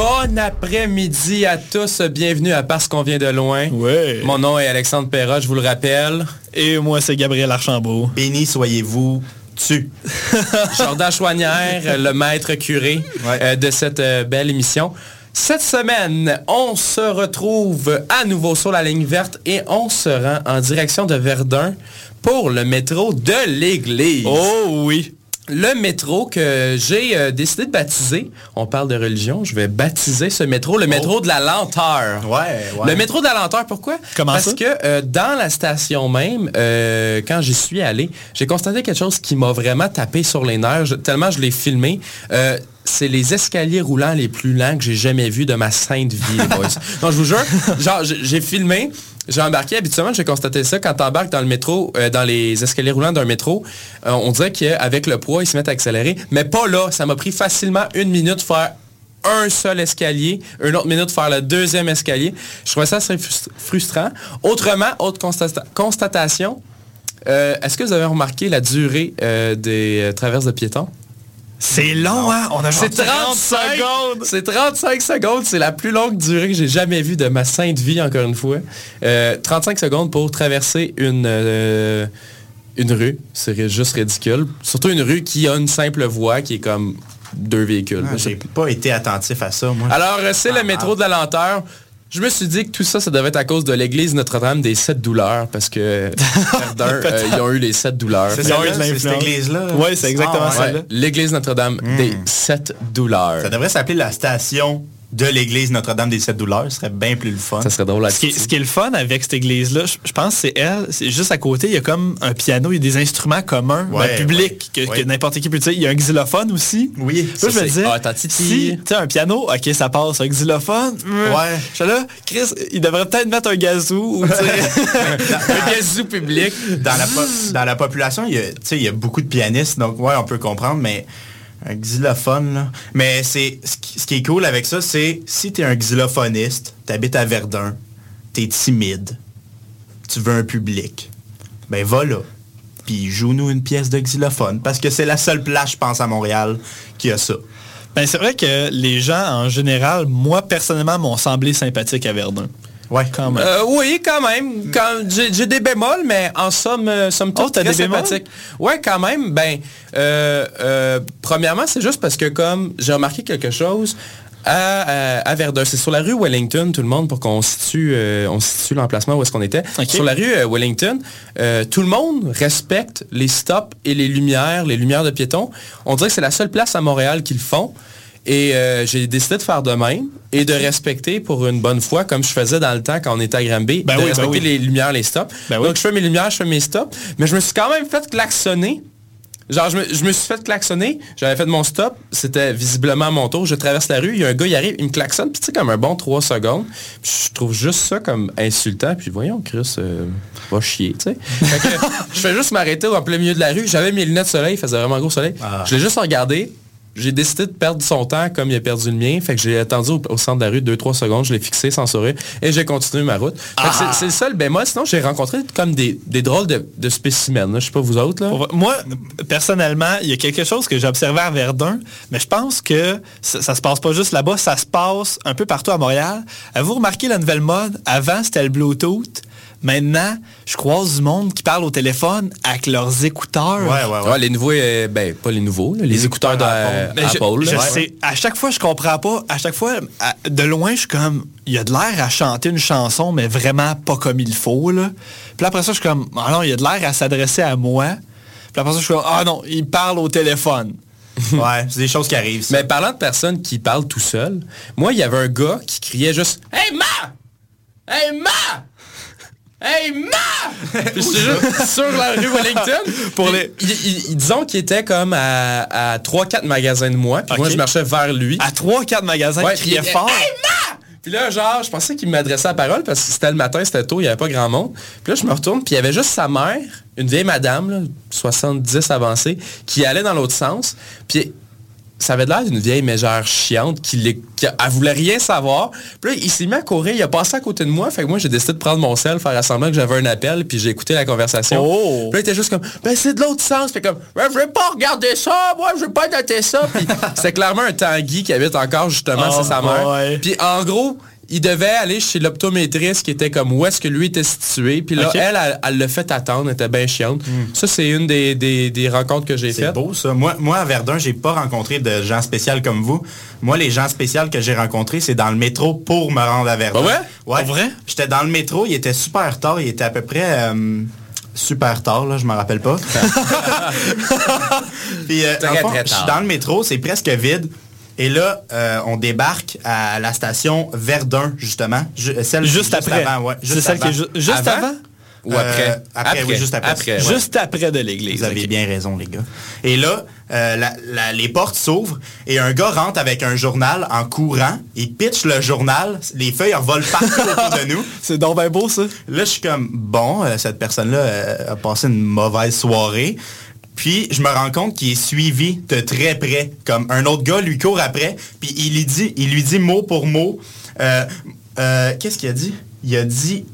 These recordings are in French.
Bon après-midi à tous. Bienvenue à Parce qu'on vient de loin. Ouais. Mon nom est Alexandre Perra, je vous le rappelle. Et moi, c'est Gabriel Archambault. Béni soyez-vous tu. Jordan Chouanière, le maître curé euh, de cette euh, belle émission. Cette semaine, on se retrouve à nouveau sur la ligne verte et on se rend en direction de Verdun pour le métro de l'église. Oh oui. Le métro que j'ai euh, décidé de baptiser, on parle de religion, je vais baptiser ce métro, le métro de la lenteur. Ouais, ouais. Le métro de la lenteur, pourquoi? Comment Parce ça? que euh, dans la station même, euh, quand j'y suis allé, j'ai constaté quelque chose qui m'a vraiment tapé sur les nerfs, je- tellement je l'ai filmé. C'est les escaliers roulants les plus lents que j'ai jamais vus de ma sainte vie, les boys. non, je vous jure, genre, j'ai filmé, j'ai embarqué, habituellement, j'ai constaté ça, quand tu embarques dans le métro, euh, dans les escaliers roulants d'un métro, euh, on dirait qu'avec le poids, ils se mettent à accélérer. Mais pas là, ça m'a pris facilement une minute faire un seul escalier, une autre minute faire le deuxième escalier. Je trouvais ça assez frust- frustrant. Autrement, autre constata- constatation, euh, est-ce que vous avez remarqué la durée des traverses de piétons? C'est long, hein? On a genre C'est 35 secondes. C'est 35 secondes. C'est la plus longue durée que j'ai jamais vue de ma sainte vie, encore une fois. Euh, 35 secondes pour traverser une, euh, une rue. C'est juste ridicule. Surtout une rue qui a une simple voie qui est comme deux véhicules. Ah, J'ai pas été attentif à ça, moi. Alors, euh, c'est le Ah, métro de la lenteur. Je me suis dit que tout ça, ça devait être à cause de l'église Notre-Dame des sept douleurs, parce que Verdun, euh, ils ont eu les sept douleurs. C'est cette église-là. Ouais, c'est exactement Ah, ouais. celle-là. Ouais, l'église Notre-Dame des sept douleurs. Ça devrait s'appeler la station de l'église Notre-Dame des Sept Douleurs. Ce serait bien plus le fun. Ça serait drôle à Ce qui, est, ce qui est le fun avec cette église-là, je, je pense que c'est elle, c'est juste à côté, il y a comme un piano, il y a des instruments communs, ben, Ouais, publics, ouais, que, ouais. que n'importe qui peut dire. Il y a un xylophone aussi. Oui. Ça, je me disais, Ah, si, tu sais, un piano, ok, ça passe. Un xylophone, ouais. Ouais. Je suis là, Chris, il devrait peut-être mettre un gazou. ou. Un gazou public. Dans la, po- dans la population, il y, a, tu sais, il y a beaucoup de pianistes, donc ouais, on peut comprendre, mais un xylophone, là. Mais c'est ce qui, est cool avec ça, c'est si tu un xylophoniste, tu à Verdun, tu es timide, tu veux un public, ben va là. Puis joue-nous une pièce de xylophone. Parce que c'est la seule place, je pense, à Montréal qui a ça. Ben, c'est vrai que les gens, en général, moi, personnellement, m'ont semblé sympathiques à Verdun. Ouais. Quand même. Euh, oui, quand même. Quand- J'ai des bémols, mais en somme, euh, somme toute, Oh, des sympathique. Ouais, quand même. Ben, euh, euh, premièrement, c'est juste parce que comme j'ai remarqué quelque chose à, à- à Verdun, c'est sur la rue Wellington, tout le monde, pour qu'on situe, euh, on situe l'emplacement où est-ce qu'on était. Sur la rue euh, Wellington, euh, tout le monde respecte les stops et les lumières, les lumières de piétons. On dirait que c'est la seule place à Montréal qu'ils font. Et euh, j'ai décidé de faire de même et de respecter pour une bonne fois, comme je faisais dans le temps quand on était à Granby, Ben de oui, ben respecter oui. les lumières, les stops. Ben oui. Donc je fais mes lumières, je fais mes stops. Mais je me suis quand même fait klaxonner. Genre, je me, je me suis fait klaxonner, j'avais fait mon stop, c'était visiblement mon tour, je traverse la rue, il y a un gars, il arrive, il me klaxonne, puis tu sais, comme un bon 3 secondes. Puis je trouve juste ça comme insultant, puis voyons, Chris, euh, va chier, tu sais. Je fais juste m'arrêter au plein milieu de la rue, j'avais mes lunettes de soleil, il faisait vraiment gros soleil. Ah. Je l'ai juste regardé, j'ai décidé de perdre son temps comme il a perdu le mien. Fait que j'ai attendu au, au centre de la rue 2-3 secondes, je l'ai fixé sans sourire et j'ai continué ma route. Que c'est- le seul bémol. Sinon, j'ai rencontré comme des, des drôles de, de spécimens. Je sais pas vous autres. Là. Moi, personnellement, il y a quelque chose que j'ai observé à Verdun, mais je pense que ça, ça se passe pas juste là-bas, ça se passe un peu partout à Montréal. Avez-vous remarqué la nouvelle mode? Avant, c'était le Bluetooth. Maintenant, je croise du monde qui parle au téléphone avec leurs écouteurs. Ouais, ouais, ouais. Ouais, les nouveaux, euh, ben pas les nouveaux, là, les, écouteurs écouteurs d'Apple. Je, je sais, à chaque fois, je comprends pas. À chaque fois, à- de loin, je suis comme, il y a de l'air à chanter une chanson, mais vraiment pas comme il faut, là. Puis après ça, je suis comme, ah non, il y a de l'air à s'adresser à moi. Puis après ça, je suis comme, ah non, il parle au téléphone. Ouais, c'est des choses qui arrivent. ça. Mais parlant de personnes qui parlent tout seul, moi, il y avait un gars qui criait juste Hey ma! Hey ma! Hey ma! Puis juste sur la rue Wellington. Pour les- il- il- il- disons qu'il était comme à, à 3-4 magasins de moi. Puis moi, je marchais vers lui. À 3-4 magasins, Ouais, il criait fort. Hey, ma! Puis là, genre, je pensais qu'il m'adressait la parole parce que c'était le matin, c'était tôt, il n'y avait pas grand monde. Puis là, je me retourne, puis il y avait juste sa mère, une vieille madame, là, 70 avancée, qui allait dans l'autre sens. Puis ça avait l'air d'une vieille mégère chiante qui, les, qui elle voulait rien savoir. Puis là, il s'est mis à courir, il a passé à côté de moi. Fait que moi, j'ai décidé de prendre mon sel, faire semblant que j'avais un appel, puis j'ai écouté la conversation. Oh! Puis là, il était juste comme, ben c'est de l'autre sens. Fait comme, ben, je vais pas regarder ça, moi, je vais pas noter ça. Puis c'était clairement un Tanguy qui habite encore justement, Oh c'est sa mère. Puis en gros, il devait aller chez l'optométriste qui était comme où est-ce que lui était situé? Puis là. Hmm. elle, elle, elle l'a fait attendre, elle était bien chiante. Ça, c'est une des, des- des rencontres que j'ai C'est faites. beau ça. Moi, moi à Verdun, j'ai pas rencontré de gens spéciaux comme vous. Moi, les gens spéciaux que j'ai rencontrés, c'est dans le métro pour me rendre à Verdun. Ah ouais? Ouais. Pour vrai? J'étais dans le métro, il était super tard, il était à peu près euh, super tard, là, je me rappelle pas. Puis, euh, le fond, je suis dans le métro, c'est presque vide. Et là, euh, on débarque à la station Verdun, justement. Ju- celle Juste après. avant, ouais. C'est Juste celle qui est avant. ju- juste Avant? avant? Ou après? Euh, après, oui, juste après. Après, ouais. Juste après de l'église. Vous avez bien raison, les gars. Et là, euh, la- la- les portes s'ouvrent et un gars rentre avec un journal en courant. Il pitch le journal. Les feuilles revolent partout autour de nous. C'est donc bien beau, ça. Là, je suis comme, bon, euh, cette personne-là euh, a passé une mauvaise soirée. Puis, je me rends compte qu'il est suivi de très près. Comme un autre gars lui court après. Puis, il lui dit, il lui dit mot pour mot. euh, euh, Qu'est-ce qu'il a dit? Il a dit...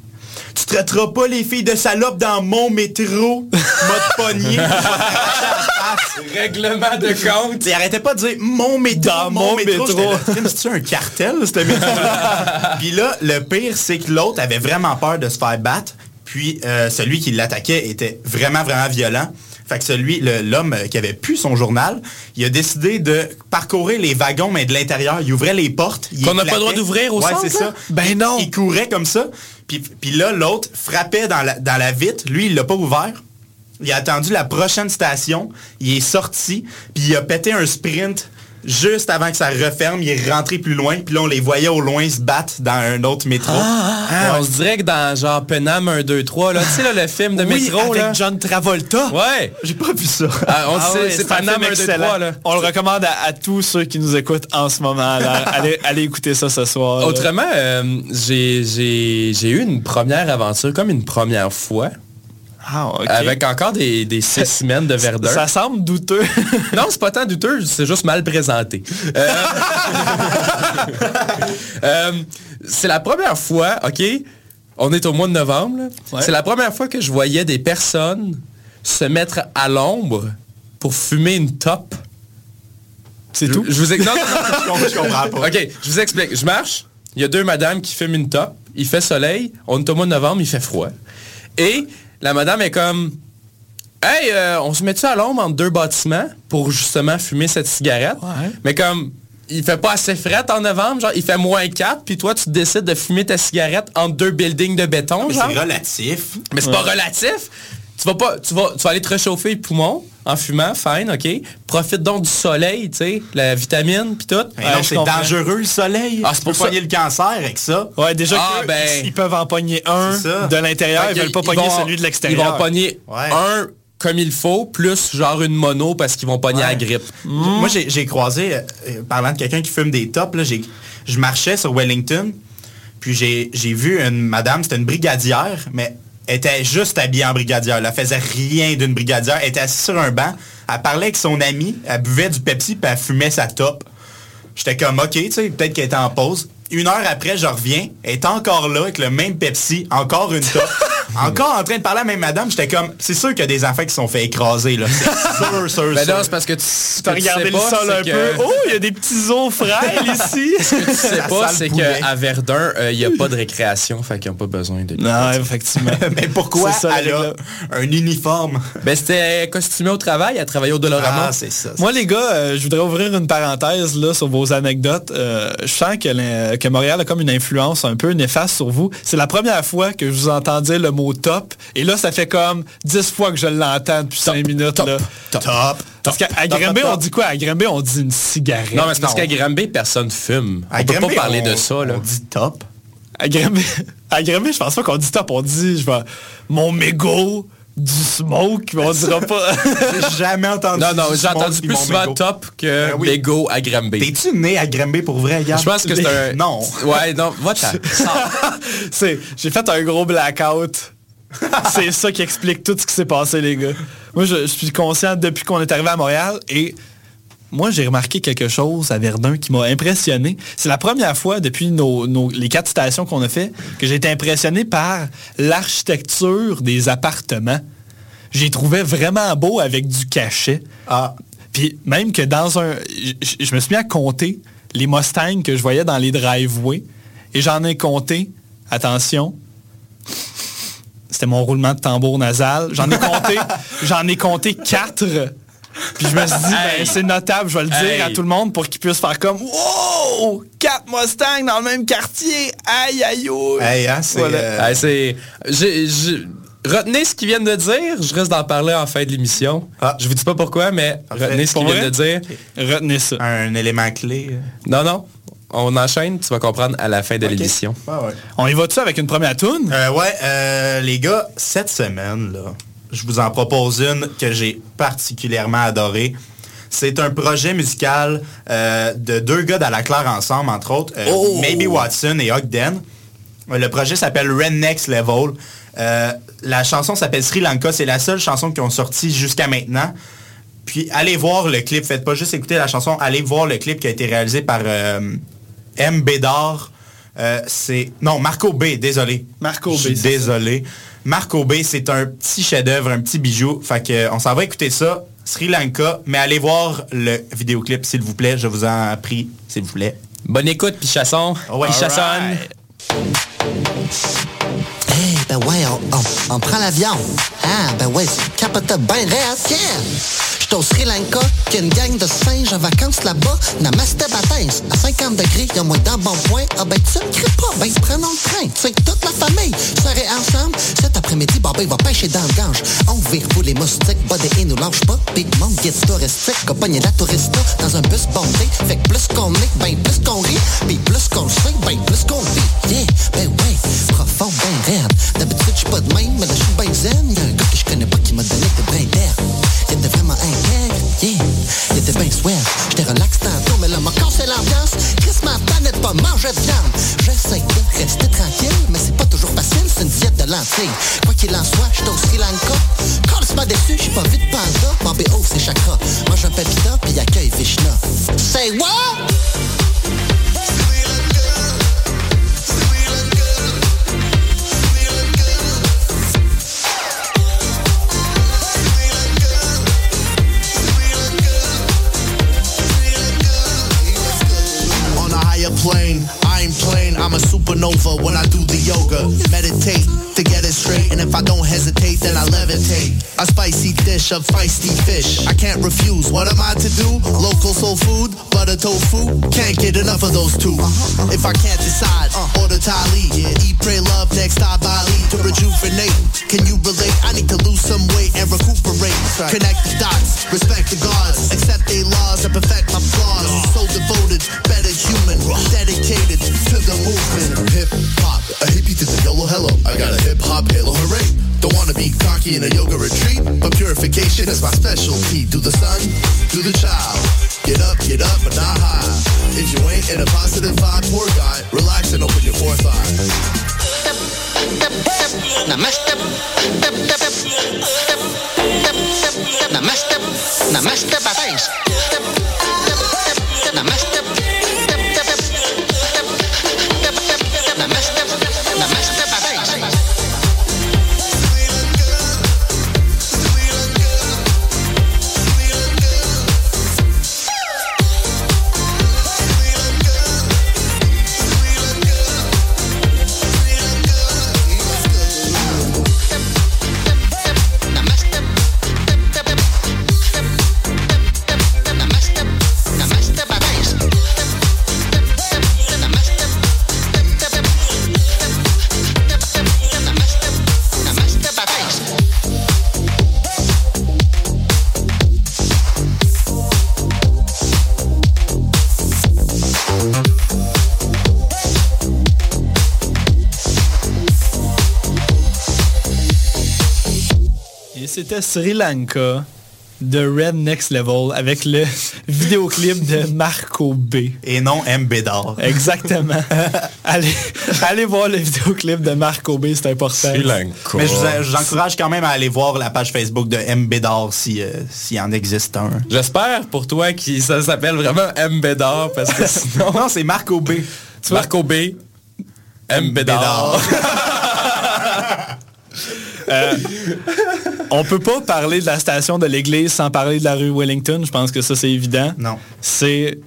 Tu traiteras pas les filles de salope dans mon métro, mode pogné. Règlement de compte. Il arrêtait pas de dire mon métro, Dans mon, mon métro. métro. C'est-tu un cartel, ce métro Puis là, le pire, c'est que l'autre avait vraiment peur de se faire battre. Puis euh, celui qui l'attaquait était vraiment, vraiment violent. Fait que celui, l'homme euh, qui avait pu son journal, il a décidé de parcourir les wagons, mais de l'intérieur. Il ouvrait les portes. Qu'on n'a pas le droit d'ouvrir au ouais, centre, c'est ça. Ben Il- non. Il courait comme ça. Puis, puis là, l'autre frappait dans la, dans la vitre. Lui, il l'a pas ouvert. Il a attendu la prochaine station. Il est sorti. Puis il a pété un sprint juste avant que ça referme. Il est rentré plus loin. Puis là, on les voyait au loin se battre dans un autre métro. Ah, On se dirait que dans genre Penam 1, 2, 3, là, tu sais, là, le film de Oui, métro, avec là. John Travolta. Ouais. J'ai pas vu ça. Ah, on Ah sait, ouais, c'est film 1, 2, excellent. 3, là. On le recommande à, à tous ceux qui nous écoutent en ce moment. là. allez, allez écouter ça ce soir. là. Autrement, euh, j'ai eu une première aventure, comme une première fois, Ah, avec encore des, des spécimens de Verdun. Ça semble douteux. Non, c'est pas tant douteux, c'est juste mal présenté. Euh, euh, c'est la première fois, OK, on est au mois de novembre. Ouais. c'est la première fois que je voyais des personnes se mettre à l'ombre pour fumer une top. C'est tout? je vous ex- non, non, non, Je comprends- je comprends pas. OK, je vous explique. Je marche, il y a deux madames qui fument une top, il fait soleil, on est au mois de novembre, il fait froid. Et la madame est comme Hey, euh, on se met-tu à l'ombre entre deux bâtiments pour justement fumer cette cigarette? Ouais. Mais comme il fait pas assez frais en novembre, genre il fait moins 4, puis toi tu décides de fumer ta cigarette entre deux buildings de béton, Mais genre? c'est relatif. Mais c'est pas relatif. Tu vas pas, tu vas, tu vas aller te réchauffer les poumons en fumant, fine, ok. Profite donc du soleil, tu sais, la vitamine puis tout. Mais non, je c'est dangereux le soleil. Ah, c'est Tu pour peux ça. pogner le cancer avec ça. Ouais, déjà Ah, que ben. ils peuvent en pogner un de l'intérieur, ils veulent pas pogner vont- celui de Ils l'extérieur. vont pogner Ouais. un comme il faut, plus genre une mono parce qu'ils vont pogner Ouais. la grippe. Moi, j'ai croisé, euh, euh, parlant de quelqu'un qui fume des tops, là, j'ai- je marchais sur Wellington, puis j'ai j'ai vu une madame, c'était une brigadière, mais était juste habillée en brigadière. Elle faisait rien d'une brigadière. Elle était assise sur un banc, elle parlait avec son ami, elle buvait du Pepsi, puis elle fumait sa top. J'étais comme, OK, tu sais, peut-être qu'elle était en pause. Une heure après, je reviens, elle est encore là avec le même Pepsi, encore une top. encore en train de parler à la même madame. J'étais comme, c'est sûr qu'il y a des enfants qui se sont fait écraser, là. C'est sûr, sûr, Ben sûr. non, c'est parce que tu, ce tu regardé sais le pas, sol un peu. Oh, il y a des petits os frêles ici. Ce que tu sais Ça pas, le c'est qu'à Verdun, euh, il n'y a pas de récréation, fait qu'ils n'ont pas besoin de... non, effectivement. Mais pourquoi ça, elle a un uniforme? Ben c'était costumé au travail, elle travaillait au Dolorama. Ah, c'est ça. Moi, les gars, euh, je voudrais ouvrir une parenthèse là, sur vos anecdotes. Euh, je sens que, que Montréal a comme une influence un peu néfaste sur vous. C'est la première fois que je vous entends dire top. Et là, ça fait comme 10 fois que je l'entends depuis 5 minutes. là. top. Parce qu'à Top, Granby, top, on top. dit quoi? À Granby, on dit une cigarette. non, mais c'est parce qu'à Granby, personne fume. À on peut pas parler on- de ça, là. On dit top. À Granby, à je pense pas qu'on dit top. On dit, je vais, mon mégot, du smoke, mais on dira pas. J'ai jamais entendu Non, non, j'ai entendu plus souvent top que Ben oui. Bego à Granby. T'es-tu né à Granby pour vrai, Gab? Je pense que c'est un... Non. Ouais, non. C'est, j'ai fait un gros blackout. c'est ça qui explique tout ce qui s'est passé, les gars. Moi, je, je suis conscient depuis qu'on est arrivé à Montréal et moi, j'ai remarqué quelque chose à Verdun qui m'a impressionné. C'est la première fois depuis nos, nos- les quatre stations qu'on a fait que j'ai été impressionné par l'architecture des appartements. J'ai trouvé vraiment beau avec du cachet. Ah, Puis même que dans un... Je, je me suis mis à compter les Mustangs que je voyais dans les driveways. Et j'en ai compté, attention, c'était mon roulement de tambour nasal. J'en ai compté, j'en ai compté quatre. Puis je me suis dit, ben, c'est notable, je vais le dire Hey. à tout le monde pour qu'ils puissent faire comme Wow! Quatre Mustangs dans le même quartier! Aïe aïe aïe! hey, hein, c'est... Voilà. euh, Ouais, c'est... j'ai- j'ai- Retenez ce qu'ils viennent de dire, je risque d'en parler en fin de l'émission. Ah. Je vous dis pas pourquoi, mais retenez ce qu'ils viennent de dire. Retenez ça. un élément clé. Non, non, on enchaîne, tu vas comprendre à la fin de l'émission. Ouais. On y va-tu avec une première toune? Euh, ouais, euh, les gars, cette semaine, là, je vous en propose une que j'ai particulièrement adorée. C'est un projet musical euh, de deux gars d'À la Claire ensemble, entre autres, euh, Oh! Maybe Watson et Ogden. Le projet s'appelle Red Next Level. Euh, la chanson s'appelle Sri Lanka. C'est la seule chanson qu'ils ont sortie jusqu'à maintenant. Puis allez voir le clip. Faites pas juste écouter la chanson. Allez voir le clip qui a été réalisé par M. Bédard. Euh, c'est non Marco B. Désolé. Marco Je suis B, Désolé. Marco B. C'est un petit chef-d'œuvre, un petit bijou. Fait que euh, on s'en va écouter ça. Sri Lanka. Mais allez voir le vidéoclip s'il vous plaît. Je vous en prie, s'il vous plaît. Bonne écoute, Pichasson. Ouais. Pichassonne. Alright. Hey, ben ouais, on, on- on prend l'avion. Ah, ben ouais, capote ben J'suis au Sri Lanka, qu'il y a une gang de singes en vacances là-bas. Namaste Batins, à 50 degrés, y'a moins d'un bon point. Ah ben tu ne crées pas, ben prenons le train. Sais, toute la famille serait ensemble. Cet après-midi, Bobby va pêcher dans le gange. On vire vous les moustiques, body et nous lâche pas. Big mon guide touristique, compagnie la tourista dans un bus bondé. Fait que plus qu'on est, ben plus qu'on rit. Puis plus qu'on sait, ben plus qu'on vit. Yeah, ben ouais, profond, ben raide. D'habitude, j'suis pas de même, mais là, j'suis ben zen. Y'a un gars que je connais pas qui m'a donné des brins d'air. Il était vraiment intègre, yeah. Ben swell. J'étais relax tantôt, mais là, m'a cassé l'ambiance. Chris ma planète pas manger de viande. J'essaie de rester tranquille, mais c'est pas toujours facile, c'est une diète de lentilles. Quoi qu'il en soit, j'étais au Sri Lanka. Quand c'est pas déçu, j'suis pas vite panda. Mon BO, c'est chakra. Mange un pépita, puis accueille Vishna. Say what? Plane. I'm a supernova when I do the yoga. Meditate to get it straight, and if I don't hesitate, then I levitate. A spicy dish of feisty fish. I can't refuse. What am I to do? Local soul food, butter tofu. Can't get enough of those two. If I can't decide, order Thai Eat, pray, love, next stop Bali to rejuvenate. Can you relate? I need to lose some weight and recuperate. Connect the dots, respect the gods, accept their laws and perfect my flaws. So devoted, better human, dedicated to the movement. Hip hop, a hippie to the yellow hello. I got a hip hop halo, hooray. Don't wanna be cocky in a yoga retreat, but purification is my specialty. Do the sun, do the child. Get up, get up, but not high. If you ain't in a positive vibe, poor guy, relax and open your fourth eye. Namaste. Namaste. Namaste patins. Namaste. C'était Sri Lanka de Red Next Level avec le vidéoclip de Marco B. Et non M. Bédard. Exactement. allez, allez voir le vidéoclip de Marco B, c'est important. Sri Lanka. Mais je vous, je quand même à aller voir la page Facebook de M. Bédard si, euh, s'il en existe un. J'espère pour toi que ça s'appelle vraiment M. Bédard parce que sinon... Non, c'est Marco B. Marco B. M. Bédard. On peut pas parler de la station de l'église sans parler de la rue Wellington. Je pense que ça, c'est évident. Non. C'est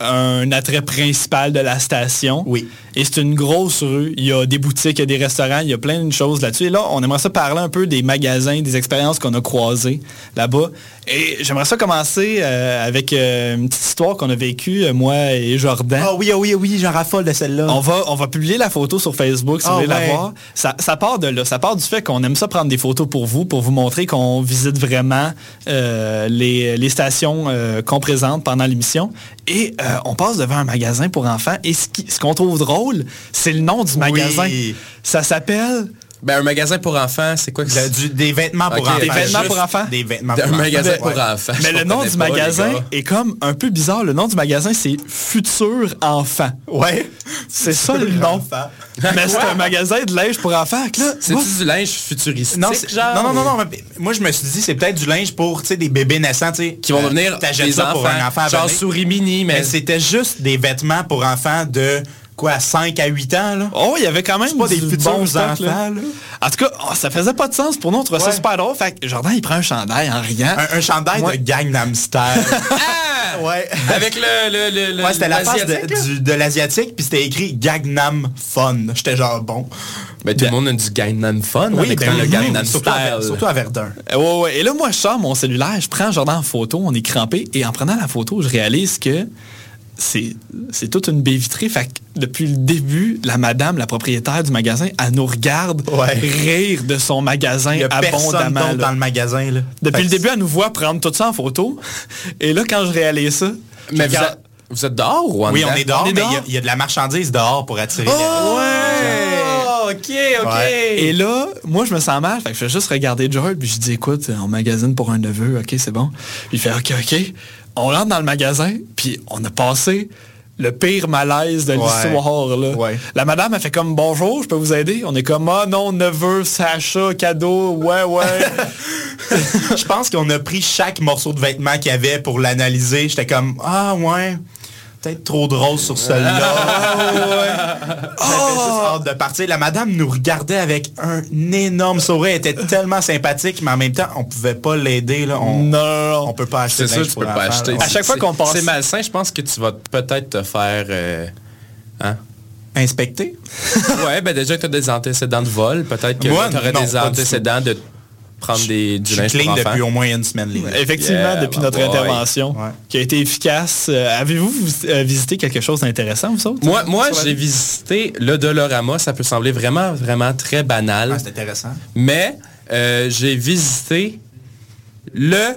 un attrait principal de la station. Oui. Et c'est une grosse rue. Il y a des boutiques, il y a des restaurants, il y a plein de choses là-dessus. Et là, on aimerait ça parler un peu des magasins, des expériences qu'on a croisées là-bas. Et j'aimerais ça commencer euh, avec euh, une petite histoire qu'on a vécue, euh, moi et Jordan. Ah oui, ah oui, ah oui, j'en raffole de celle-là. On va, on va publier la photo sur Facebook si Ah vous voulez la voir. Ça, ça part de là. Ça part du fait qu'on aime ça prendre des photos pour vous, pour vous montrer qu'on visite vraiment les, les stations qu'on présente pendant l'émission. Et on passe devant un magasin pour enfants. Et ce qu'on trouve drôle, c'est le nom du magasin. Ça s'appelle... Ben, un magasin pour enfants, c'est quoi que c'est? du- des vêtements pour Ok, enfants. Des vêtements pour enfants? Des vêtements Un pour magasin enfants. pour Ouais. enfants. Mais le nom du pas, magasin est comme un peu bizarre. Le nom du magasin, c'est Futur Enfant. Ouais. C'est ça le nom. Mais c'est un magasin de linge pour enfants. que Là, C'est-tu moi, du linge futuristique, Non, c'est- genre? non, non, non, moi je me suis dit c'est peut-être du linge pour tu sais, des bébés naissants, tu sais. Qui vont Euh, devenir des ça enfants. pour un enfant genre souris mini, mais... Mais c'était juste des vêtements pour enfants de quoi, 5 à 8 ans, là? Oh, il y avait quand même pas des futurs bon stock, enfants, là. là. En tout cas, oh, ça faisait pas de sens pour nous. On trouvait ça Ouais. super drôle. Fait que Jordan, il prend un chandail en riant. Un, un chandail de Gangnam Style. Ah! ouais. Avec le... le, le, Ouais, c'était la face de, de l'asiatique, puis c'était écrit Gangnam Fun. J'étais genre bon. Ben, tout le monde a du Gangnam Fun avec ben le oui, Gangnam surtout à, Style. surtout à Verdun. Euh, Ouais, ouais. Et là, moi, je sors mon cellulaire, je prends Jordan en photo, on est crampé. Et en prenant la photo, je réalise que c'est c'est toute une baie vitrée. Fait que depuis le début, la madame, la propriétaire du magasin, elle nous regarde Ouais. rire de son magasin Il y a personne abondamment. dans le magasin, là. Depuis Fait le début, elle nous voit prendre tout ça en photo. Et là, quand je réalise ça, Mais vous regarde- êtes, vous êtes dehors ou en Oui, on est dehors, On est mais il y a- y, de la marchandise dehors pour attirer les... Oh, ok, ok. Ouais. Et là, moi, je me sens mal. Fait que je fais juste regarder George. Puis je dis, écoute, on magasine pour un neveu. OK, c'est bon. Puis il fait, OK, OK. On rentre dans le magasin. Puis on a passé le pire malaise de Ouais. l'histoire. là. Ouais. La madame, elle fait comme, bonjour, je peux vous aider? On est comme, ah non, neveu, Sacha, cadeau, ouais, ouais. Je pense qu'on a pris chaque morceau de vêtement qu'il y avait pour l'analyser. J'étais comme, ah ouais, peut-être trop drôle sur celui-là. J'avais juste hâte de partir. La madame nous regardait avec un énorme sourire. Elle était tellement sympathique, mais en même temps, on pouvait pas l'aider. là. On, non, on peut pas acheter C'est ça, tu peux pas acheter. là. À chaque fois C'est- qu'on passe- C'est malsain, je pense que tu vas peut-être te faire... euh, hein? Inspecter? ouais, ben déjà que tu as des antécédents de vol, peut-être que Moi, tu aurais non, des antécédents de prendre des, du linge clean pour depuis au moins une semaine. Effectivement, Yeah, depuis notre boy. intervention, Ouais. qui a été efficace. Euh, Avez-vous euh, visité quelque chose d'intéressant, vous autres? Moi, moi j'ai visité le Dolorama. Ça peut sembler vraiment, vraiment très banal. Ah, c'est intéressant. mais euh, j'ai visité le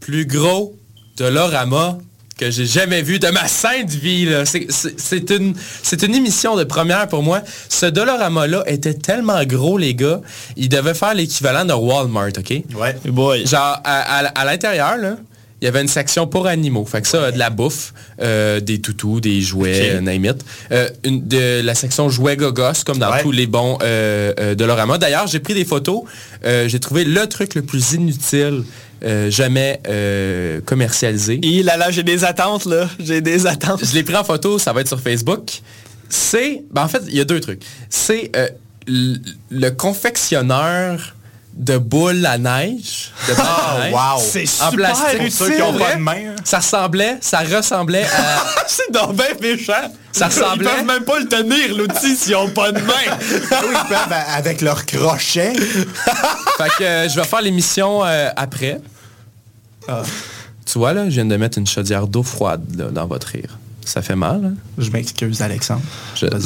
plus gros Dolorama que j'ai jamais vu de ma sainte vie. là. C'est- une, c'est une émission de première pour moi. Ce Dolorama-là était tellement gros, les gars. Il devait faire l'équivalent de Walmart, OK? Ouais. Boy. Genre, à, à- à l'intérieur, là, il y avait une section pour animaux. Fait que ça, de la bouffe, euh, des toutous, des jouets, euh, name it. Euh, une- de la section jouets gogos, comme dans Ouais. tous les bons euh, euh, de Lorama. D'ailleurs, j'ai pris des photos. Euh, j'ai trouvé le truc le plus inutile euh, jamais euh, commercialisé. Et là, là, j'ai des attentes, là. J'ai des attentes. Je l'ai pris en photo, ça va être sur Facebook. C'est, ben en fait, il y a deux trucs. C'est euh, le confectionneur de boules à neige. De boules à neige. wow. C'est En super plastique. utile. Ceux qui ont pas de main. hein. Ça ressemblait, ça ressemblait à... C'est donc bien méchant. Ça ressemblait- Ils peuvent même pas le tenir, l'outil, s'ils ont pas de main. Ah oui, ils peuvent, à- avec leur crochet. fait que euh, je vais faire l'émission euh, après. Ah. Tu vois, là, je viens de mettre une chaudière d'eau froide là, dans votre rire. Ça fait mal, hein? Je m'excuse, Alexandre.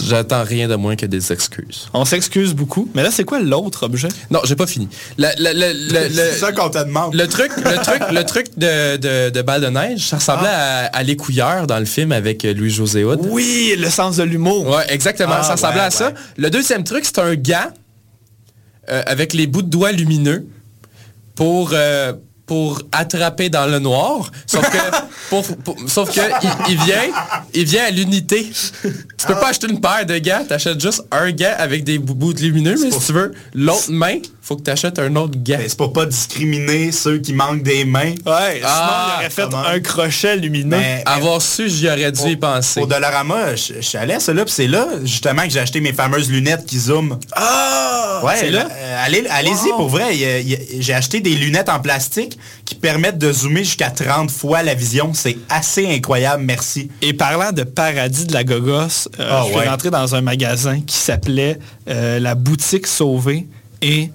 J'attends rien de moins que des excuses. On s'excuse beaucoup. Mais là, c'est quoi l'autre objet? Non, j'ai pas fini. C'est ça qu'on te demande. Le truc, le truc, le truc de, de, de balle de neige, ça ressemblait à, à l'écouilleur dans le film avec euh, Louis-José Hood. Oui, le sens de l'humour. Ouais, exactement. Ah, ça ressemblait ouais, à ça. Le deuxième truc, c'est un gant euh, avec les bouts de doigts lumineux pour, euh, pour attraper dans le noir. Sauf que, pour- pour- sauf que il, il vient, il vient à l'unité. Tu peux pas acheter une paire de gants, t'achètes juste un gant avec des bouts lumineux, mais si tu veux l'autre main, faut que t'achètes un autre gant. Ben, c'est pour pas discriminer ceux qui manquent des mains. Ouais, Ah, sinon, il aurait fait comment? un crochet lumineux. Mais- Avoir su, j'y aurais dû y penser. Au Dollarama, je je suis allé à ça là, puis c'est là justement que j'ai acheté mes fameuses lunettes qui zooment. Ah! Ouais, c'est là? euh, allez, allez-y pour vrai. J'ai acheté des lunettes en plastique qui permettent de zoomer jusqu'à 30 fois la vision. C'est assez incroyable, merci. Et parlant de paradis de la gogosse, euh, Ah, je suis ouais. rentré dans un magasin qui s'appelait euh, La Boutique Sauvée. Et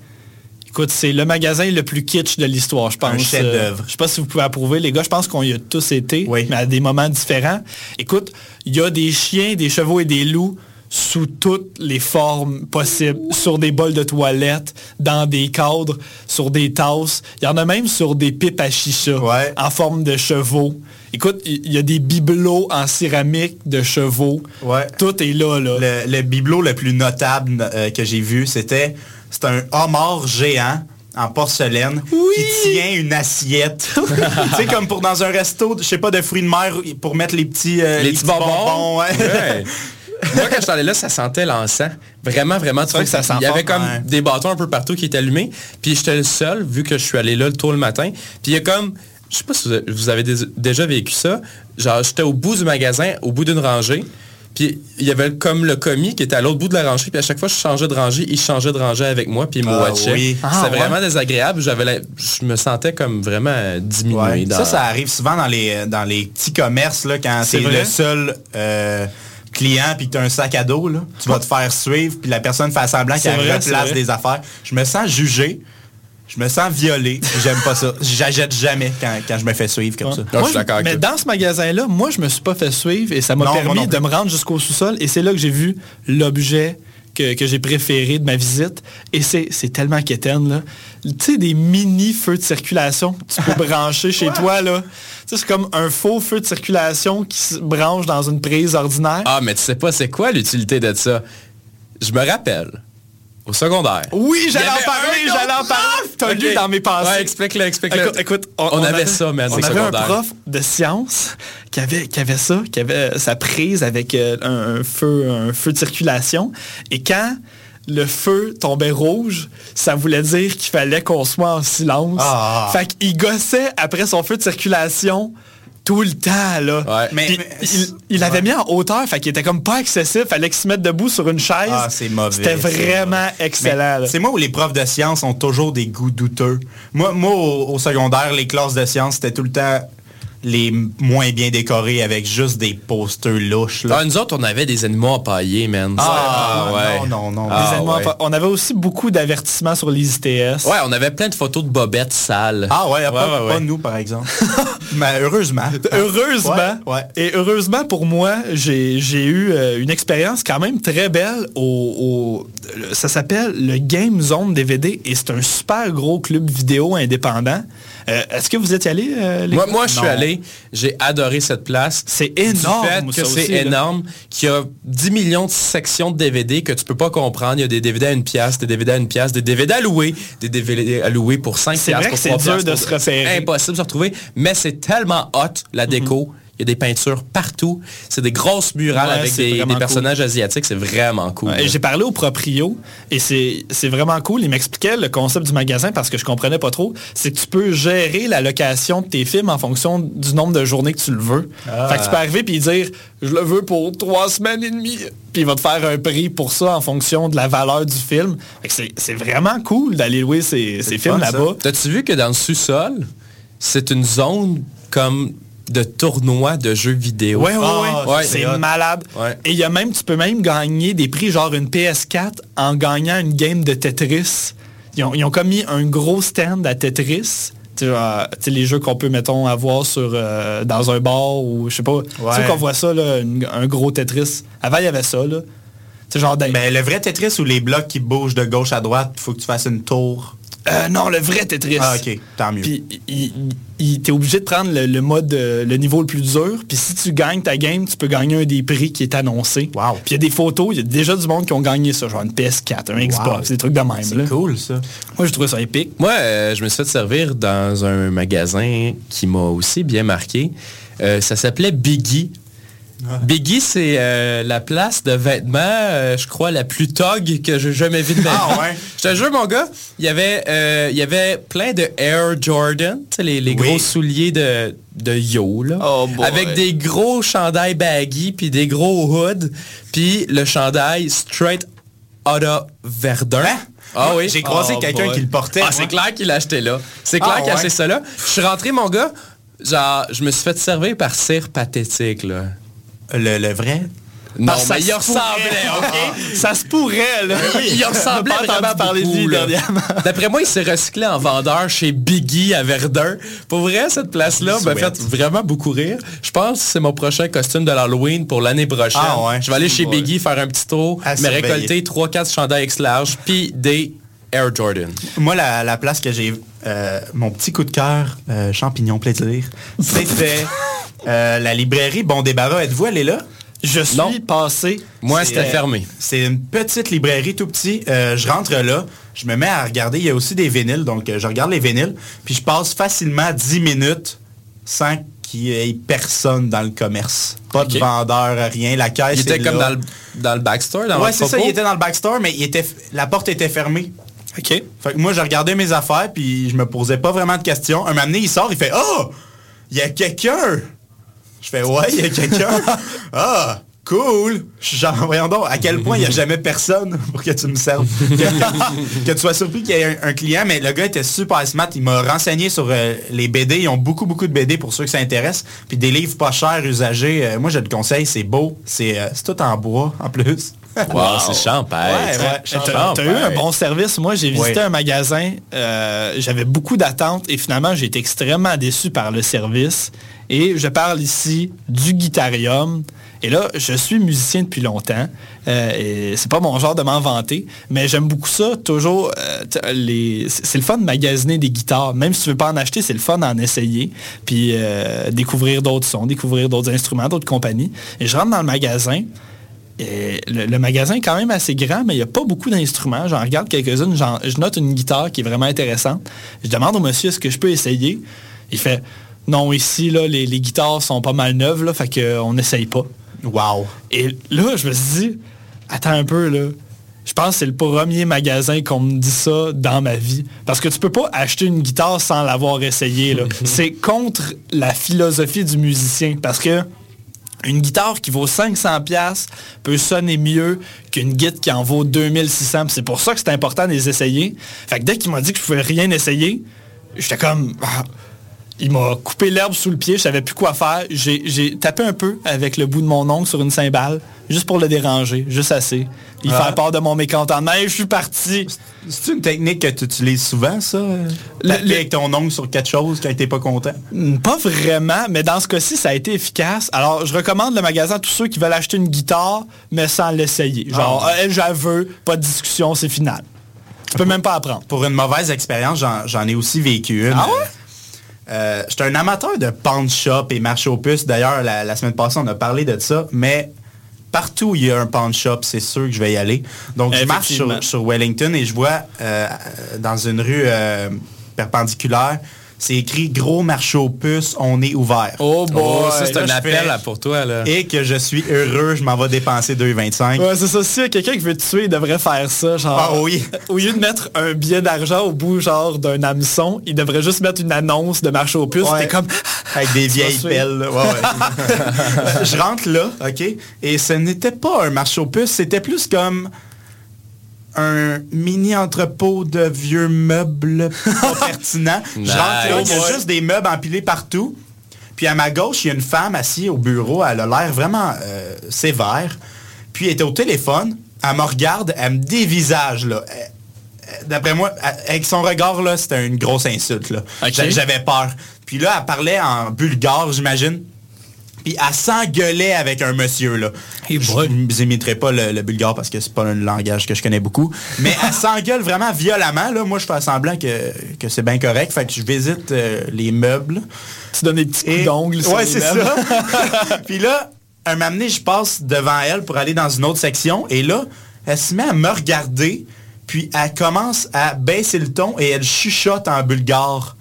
écoute, c'est le magasin le plus kitsch de l'histoire, je pense. Un chef-d'œuvre. Euh, je sais pas si vous pouvez approuver, les gars. Je pense qu'on y a tous été, Oui. mais à des moments différents. Écoute, il y a des chiens, des chevaux et des loups sous toutes les formes possibles, sur des bols de toilette, dans des cadres, sur des tasses. Il y en a même sur des pipes à chicha, Ouais. en forme de chevaux. Écoute, il y a des bibelots en céramique de chevaux. Ouais. Tout est là, là. Le, le bibelot le plus notable euh, que j'ai vu, c'était c'est un homard géant en porcelaine qui tient une assiette. tu sais, comme pour dans un resto, je sais pas, de fruits de mer pour mettre les petits, euh, les petits bonbons. ouais. Ouais. Moi, quand je suis allé là, ça sentait l'encens. Vraiment, vraiment. Tu vrai vois que ça sent Il y avait comme ouais. des bâtons un peu partout qui étaient allumés. Puis j'étais le seul, vu que je suis allé là le tôt le matin. Puis il y a comme... Je sais pas si vous avez- déjà vécu ça. Genre, j'étais au bout du magasin, au bout d'une rangée. Puis il y avait comme le commis qui était à l'autre bout de la rangée. Puis à chaque fois que je changeais de rangée, il changeait de rangée avec moi. Puis il me Ah, watchait. oui. Ah, C'était ouais? vraiment désagréable. J'avais la- Je me sentais comme vraiment diminué. Ouais. dans- Ça, ça arrive souvent dans les, dans les petits commerces, là, quand C'est le seul euh, client puis que tu as un sac à dos, là, tu vas te faire suivre, puis la personne fait semblant C'est qu'elle replace des affaires. Je me sens jugé, je me sens violé, j'aime pas ça. J'achète jamais quand, quand je me fais suivre comme ça. Je Moi, suis mais dans ce magasin-là, moi, je me suis pas fait suivre et ça m'a permis de me rendre jusqu'au sous-sol. Et c'est là que j'ai vu l'objet que, que j'ai préféré de ma visite. Et c'est c'est tellement quétaine, là. Tu sais, des mini feux de circulation que tu peux brancher chez toi, là. Tu sais, c'est comme un faux feu de circulation qui se branche dans une prise ordinaire. Ah, mais tu sais pas c'est quoi l'utilité de ça. Je me rappelle, au secondaire. Oui, j'allais en parler, j'allais en parler. T'as lu dans mes pensées. Ouais, explique-le, explique-le. Écoute, écoute, On avait ça, man, On avait un prof de sciences qui avait, qui avait ça, qui avait sa prise avec euh, un, un feu, un feu de circulation. Et quand le feu tombait rouge, ça voulait dire qu'il fallait qu'on soit en silence. Ah. Fait qu'il gossait après son feu de circulation tout le temps, là. Ouais. Mais- Puis mais- il il l'avait mis en hauteur, fait qu'il était comme pas accessible. Fallait qu'il se mette debout sur une chaise. Ah, c'est mauvais, C'était vraiment excellent. C'est moi où les profs de sciences ont toujours des goûts douteux. Moi, moi au, au secondaire, les classes de sciences, c'était tout le temps les moins bien décorés avec juste des posters louches. Là. Ah, nous autres, on avait des animaux empaillés, man. Ah, ouais. non, non, non. Ah, Les animaux ouais. On avait aussi beaucoup d'avertissements sur les ITS. Ouais, on avait plein de photos de bobettes sales. Ah ouais, pas, ouais, ouais. pas nous, par exemple. Mais heureusement. Heureusement. Ouais, ouais. Et heureusement pour moi, j'ai eu euh, une expérience quand même très belle au, ça s'appelle le Game Zone DVD et c'est un super gros club vidéo indépendant. Euh, Est-ce que vous êtes allé euh, les Moi, moi je suis allé, j'ai adoré cette place. C'est Du énorme. fait que c'est énorme, qu'il y a 10 millions de sections de DVD que tu peux pas comprendre. Il y a des DVD à une pièce, des DVD à une pièce, des DVD à louer, des DVD à louer pour 5 C'est vrai que c'est dur de se repérer. Impossible de se retrouver, mais c'est tellement hot, la déco. Il y a des peintures partout. C'est des grosses murales Ouais, avec des, cool. personnages asiatiques. C'est vraiment cool. Ouais. J'ai parlé au proprio et c'est vraiment cool. Il m'expliquait le concept du magasin parce que je comprenais pas trop. C'est que tu peux gérer la location de tes films en fonction du nombre de journées que tu le veux. Ah. Fait que tu peux arriver puis dire je le veux pour trois semaines et demie. Puis il va te faire un prix pour ça en fonction de la valeur du film. C'est- vraiment cool d'aller louer ces, ces films là-bas. T'as-tu vu que dans le sous-sol, c'est une zone comme de tournoi de jeux vidéo? Ouais, ouais, Ah, ouais. ouais, c'est malade. Ouais. Et il y a même, tu peux même gagner des prix genre une PS4 en gagnant une game de Tetris. Ils ont, ils ont comme mis un gros stand à Tetris. Tu euh, tu sais, les jeux qu'on peut, mettons, avoir sur, euh, dans un bar ou je sais pas. Tu sais qu'on voit ça, là, une- un gros Tetris. Avant, il y avait ça, là. C'est genre Mais le vrai Tetris ou les blocs qui bougent de gauche à droite, il faut que tu fasses une tour. Euh, non, le vrai Tetris. Ah, ok, tant mieux. Puis il, il- t'es obligé de prendre le, le mode, euh, le niveau le plus dur. Puis si tu gagnes ta game, tu peux gagner un des prix qui est annoncé. Wow. Puis il y a des photos, il y a déjà du monde qui ont gagné ça, genre une PS4, un Xbox, des trucs de même. là. C'est cool, ça. Moi, je trouve ça épique. Moi, euh, je me suis fait servir dans un magasin qui m'a aussi bien marqué. Euh, ça s'appelait Biggie. Biggie, c'est euh, la place de vêtements, euh, je crois, la plus tog que j'ai jamais vue de ma vie. Ah ouais? Je te jure, mon gars, il y avait, euh, il y avait plein de Air Jordan, les, les Oui. gros souliers de, de yo, là, Oh avec des gros chandails baggy, puis des gros hoods, puis le chandail straight outta Verdun. Hein? Ah oui. J'ai croisé Oh quelqu'un qui le portait. Ah, c'est clair qu'il l'a acheté là. C'est clair Ah, qu'il a ouais. acheté ça là. Je suis rentré, mon gars, genre, je me suis fait servir par cire pathétique, là. Le, le vrai? Non, Parce que mais ça il se ressemblait, OK? Ça se pourrait, là. Il ressemblait On a pas vraiment parler de beaucoup, lui là. dernièrement. D'après moi, il s'est recyclé en vendeur chez Biggie à Verdun. Pour vrai, cette place-là m'a fait vraiment beaucoup rire. Je pense que c'est mon prochain costume de l'Halloween pour l'année prochaine. Ah ouais. Je vais aller chez Ouais. Biggie faire un petit tour, À me surveiller. récolter 3-4 chandails X large, puis des Air Jordan. Moi, la, la place que j'ai... euh, mon petit coup de cœur, euh, champignon plaisir, c'était euh, la librairie Bon Débarras. Êtes-vous allé là? Je suis Non. passé. Moi, c'était euh, fermé. C'est une petite librairie tout petit. Euh, je rentre là, je me mets à regarder. Il y a aussi des vinyles, donc euh, je regarde les vinyles. Puis je passe facilement 10 minutes sans qu'il y ait personne dans le commerce. Pas de vendeur, rien. La caisse Il était est comme là. dans le, dans le backstore, dans Ouais, c'est ça. Il était dans le backstore, mais il était, la porte était fermée. OK. Fait que moi, je regardais mes affaires, puis je me posais pas vraiment de questions. Un moment donné, il sort, il fait « Oh! Il y a quelqu'un! » Je fais « Ouais, il y a quelqu'un! Ah! Cool! Je suis genre, voyons donc, à quel point il n'y a jamais personne pour que tu me serves? que, que tu sois surpris qu'il y ait un, un client, mais le gars était super smart. Il m'a renseigné sur euh, les BD. Ils ont beaucoup, beaucoup de BD pour ceux que ça intéresse. Puis des livres pas chers, usagés. Euh, moi, je le conseille, c'est beau. C'est euh, c'est tout en bois, en plus. Wow, c'est champêtre. Ouais, ouais, T'as champêtre. t'as eu un bon service. Moi, j'ai visité Oui. un magasin. euh, J'avais beaucoup d'attentes et finalement, j'ai été extrêmement déçu par le service. Et je parle ici du guitarium. Et là, je suis musicien depuis longtemps. euh, et c'est pas mon genre de m'en vanter, mais j'aime beaucoup ça. Toujours, euh, les... c'est le fun de magasiner des guitares. Même si tu veux pas en acheter, c'est le fun d'en essayer. Puis euh, découvrir d'autres sons, découvrir d'autres instruments, d'autres compagnies. Et je rentre dans le magasin. Le, le magasin est quand même assez grand, mais il n'y a pas beaucoup d'instruments. J'en regarde quelques-unes. Je note une guitare qui est vraiment intéressante. Je demande au monsieur est-ce que je peux essayer? Il fait non, ici, là, les, les guitares sont pas mal neuves, là, fait qu'on n'essaye pas. Wow! Et là, je me suis dit, attends un peu, là. Je pense que c'est le premier magasin qu'on me dit ça dans ma vie. Parce que tu peux pas acheter une guitare sans l'avoir essayé. là. c'est contre la philosophie du musicien. Parce que une guitare qui vaut 500 pièces peut sonner mieux qu'une guitare qui en vaut 2600. Puis C'est pour ça que c'est important de les essayer. Fait que dès qu'il m'a dit que je pouvais rien essayer, j'étais comme... ah, il m'a coupé l'herbe sous le pied, je savais plus quoi faire. J'ai tapé un peu avec le bout de mon ongle sur une cymbale, juste pour le déranger, juste assez. Il Ah. fait part de mon mécontentement et je suis parti. C'est une technique que tu utilises souvent, ça? euh, le- avec ton ongle sur quelque chose quand t'es pas content? Hmm, Pas vraiment, mais dans ce cas-ci, ça a été efficace. Alors, je recommande le magasin à tous ceux qui veulent acheter une guitare, mais sans l'essayer. Genre, Ah. euh, j'aveux, pas de discussion, c'est final. Tu peux même pas apprendre. Pour une mauvaise expérience, j'en j'en ai aussi vécu une. Ah ouais? Euh, J'étais un amateur de pawn shop et marché aux puces. D'ailleurs, la, la semaine passée, on a parlé de ça, mais partout où il y a un pawn shop, c'est sûr que je vais y aller. Donc, je marche sur, sur Wellington et je vois euh, dans une rue euh, perpendiculaire, c'est écrit gros marché aux puces, on est ouvert. Oh boy! Oh, ça, c'est un appel là, pour toi. Là. Et que je suis heureux, je m'en vais dépenser 2,25. Ouais, c'est ça. Si quelqu'un qui veut te tuer, il devrait faire ça. Genre, Ah oui. Au lieu de mettre un billet d'argent au bout genre d'un hameçon, il devrait juste mettre une annonce de marché aux puces. Ouais. T'es comme... Avec des vieilles pelles. là. Ouais, ouais. je rentre là, OK? Et ce n'était pas un marché aux puces, c'était plus comme un mini entrepôt de vieux meubles pas pertinents. Je rentre là, il y a Nice. juste des meubles empilés partout. Puis à ma gauche, il y a une femme assise au bureau. Elle a l'air vraiment euh, sévère. Puis elle était au téléphone. Elle me regarde, elle me dévisage, là. D'après moi, avec son regard, là, c'était une grosse insulte, là. J'avais peur. Puis là, elle parlait en bulgare, j'imagine. Puis elle s'engueulait avec un monsieur, là. Hey je n'imiterai pas le, le bulgare parce que c'est pas un langage que je connais beaucoup. Mais elle s'engueule vraiment violemment, là. Moi, je fais semblant que, que c'est bien correct. Fait que je visite euh, les meubles. Tu donnes des petits coups d'ongles Ouais, c'est ça. Puis là, un moment donné, je passe devant elle pour aller dans une autre section. Et là, elle se met à me regarder. Puis elle commence à baisser le ton et elle chuchote en bulgare.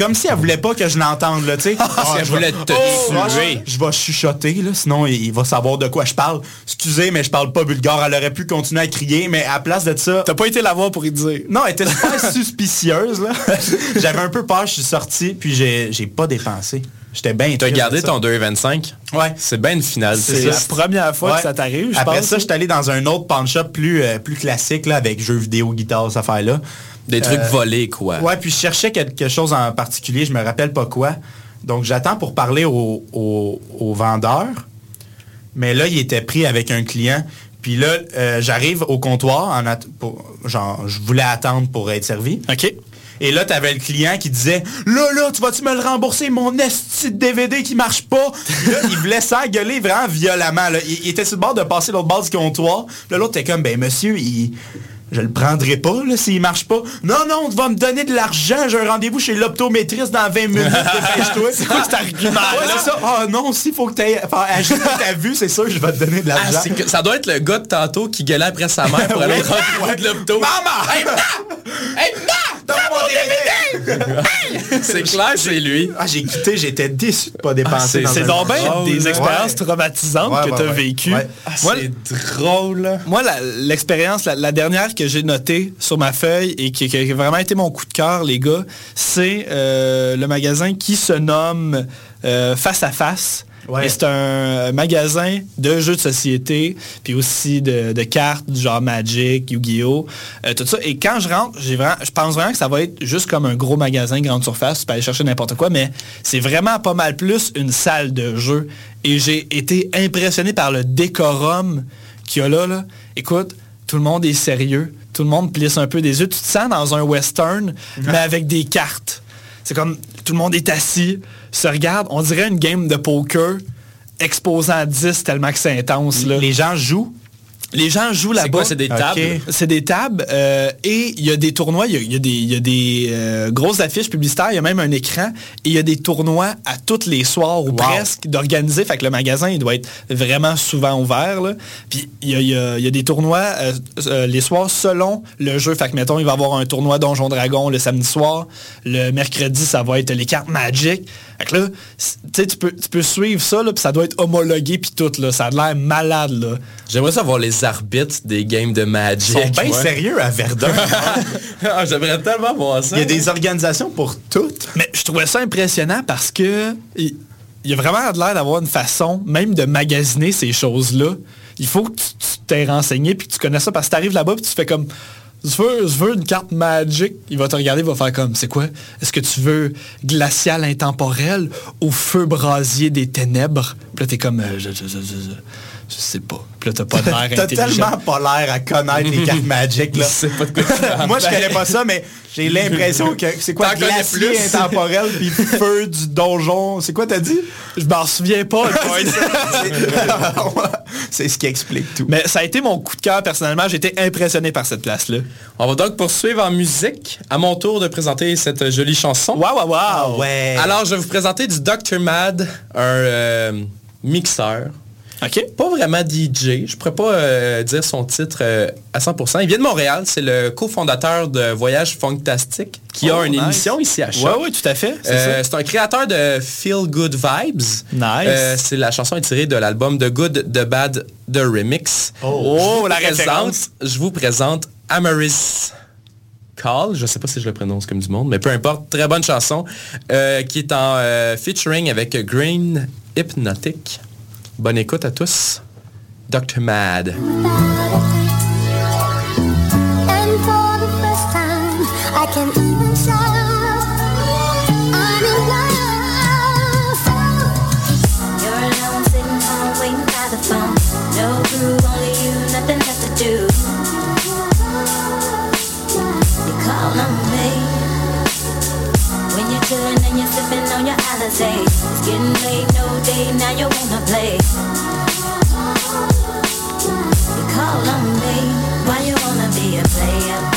Comme si elle voulait pas que je l'entende, là, tu sais. Ah, elle je voulais vais- te Oh, tuer. Je vais chuchoter, là, sinon il, il va savoir de quoi je parle. Excusez, mais je parle pas bulgare. Elle aurait pu continuer à crier, mais à la place de ça... T'as pas été la voir pour y dire. Non, elle était super suspicieuse, là. J'avais un peu peur, je suis sorti, puis j'ai j'ai pas dépensé. J'étais bien T'as gardé ton 2,25? Ouais. C'est bien une finale. C'est la première fois Ouais. que ça t'arrive, Après pense. ça, je suis allé dans un autre pawn shop plus, euh, plus classique, là, avec jeux vidéo, guitare, cette affaire-là. Des trucs Euh, volés, quoi. Ouais, puis je cherchais quelque chose en particulier, je me rappelle pas quoi. Donc j'attends pour parler au, au- au vendeur. Mais là, il était pris avec un client. Puis là, euh, j'arrive au comptoir, en pour- genre, je voulais attendre pour être servi. OK. Et là, t'avais le client qui disait Là, là, tu vas-tu me le rembourser, mon esti de DVD qui marche pas? Là, il voulait s'engueuler vraiment violemment. Il, était sur le bord de passer l'autre bord du comptoir. Là, l'autre était comme Ben monsieur, il. Je le prendrai pas, là, s'il marche pas. Non, non, tu vas me donner de l'argent. J'ai un rendez-vous chez l'optométriste dans 20 minutes. Dépêche-toi. C'est quoi cet argument-là? Ouais, c'est ça. Ah non, s'il faut que tu aies ta vue, c'est sûr, je vais te donner de Ah, l'argent. ça doit être le gars de tantôt qui gueulait après sa mère pour aller au de l'hôpital. Maman! Hey! Hey! C'est clair, c'est lui. Ah, j'ai quitté, j'étais déçu de pas dépenser. c'est- donc bien drôle, des expériences Ouais. traumatisantes Ouais, que tu as vécues. Ah, c'est drôle. Moi, l'expérience, la, la dernière que j'ai notée sur ma feuille et qui, qui a vraiment été mon coup de cœur, les gars, c'est euh, le magasin qui se nomme euh, Face à Face. Ouais. C'est un magasin de jeux de société, puis aussi de, de cartes genre Magic, Yu-Gi-Oh! euh, tout ça. Et quand je rentre, j'ai vraiment, je pense vraiment que ça va être juste comme un gros magasin grande surface, tu peux aller chercher n'importe quoi, mais c'est vraiment pas mal plus une salle de jeu. Et j'ai été impressionné par le décorum qu'il y a là, là. Écoute, tout le monde est sérieux, tout le monde plisse un peu des yeux. Tu te sens dans un western, mais avec des cartes. C'est comme tout le monde est assis, se regarde, on dirait une game de poker exposant à 10 tellement que c'est intense. Là. Les gens jouent. Les gens jouent C'est là-bas. quoi, c'est des tables? C'est des tables euh, et il y a des tournois, il y y a des, il y a des euh, grosses affiches publicitaires, il y a même un écran et il y a des tournois à tous les soirs ou presque d'organiser. Fait que le magasin, il doit être vraiment souvent ouvert. là. Puis il y a, il y a- il y a des tournois euh, euh, les soirs selon le jeu. Fait que mettons, il va y avoir un tournoi Donjon Dragon le samedi soir. Le mercredi, ça va être les cartes Magic. Fait que là, tu sais, tu peux, tu peux suivre ça, là, puis ça doit être homologué puis tout. Là. Ça a l'air malade. Là. J'aimerais savoir les arbitres des games de Magic. Ils sont bien sérieux à Verdun. Ah, J'aimerais tellement voir ça. Il y a des organisations pour toutes. Mais je trouvais ça impressionnant parce que il il y a vraiment l'air d'avoir une façon même de magasiner ces choses-là. Il faut que tu t'aies renseigné puis que tu connais ça parce que tu arrives là-bas puis tu fais comme je veux, je veux une carte Magic. Il va te regarder, il va faire comme, c'est quoi? Est-ce que tu veux glacial intemporel ou feu brasier des ténèbres? Puis là, t'es comme, euh, je, je- je- sais pas. Puis là, t'as pas l'air T'as tellement pas l'air à connaître les cartes Magic, là. Pas de quoi. Moi, je connais pas ça, mais j'ai l'impression que c'est quoi glacier plus. intemporel puis feu du donjon. C'est quoi t'as dit? Je m'en souviens pas. c'est ce qui explique tout. Mais ça a été mon coup de cœur personnellement. Été impressionné par cette place-là. On va donc poursuivre en musique. À mon tour de présenter cette jolie chanson. Waouh, waouh, waouh! Ouais. Alors, je vais vous présenter du Dr. Mad, un euh, mixeur. OK. Pas vraiment DJ. Je pourrais pas euh, dire son titre euh, à 100%. Il vient de Montréal. C'est le cofondateur de Voyage Fantastique qui Oh, a une nice. émission ici à Choc. Ouais, ouais, tout à fait. C'est Euh, c'est un créateur de Feel Good Vibes. Nice. C'est la chanson est tirée de l'album The Good, The Bad, The Remix. Oh, Je vous la présente- référence. Je vous présente Amaris Call. Je sais pas si je le prononce comme du monde, mais peu importe. Très bonne chanson qui est en featuring avec Green Hypnotic. Bonne écoute à tous. Dr. Mad. Sipping on your Alizé. It's getting late, no day, now you wanna play. You call on me, why you wanna be a player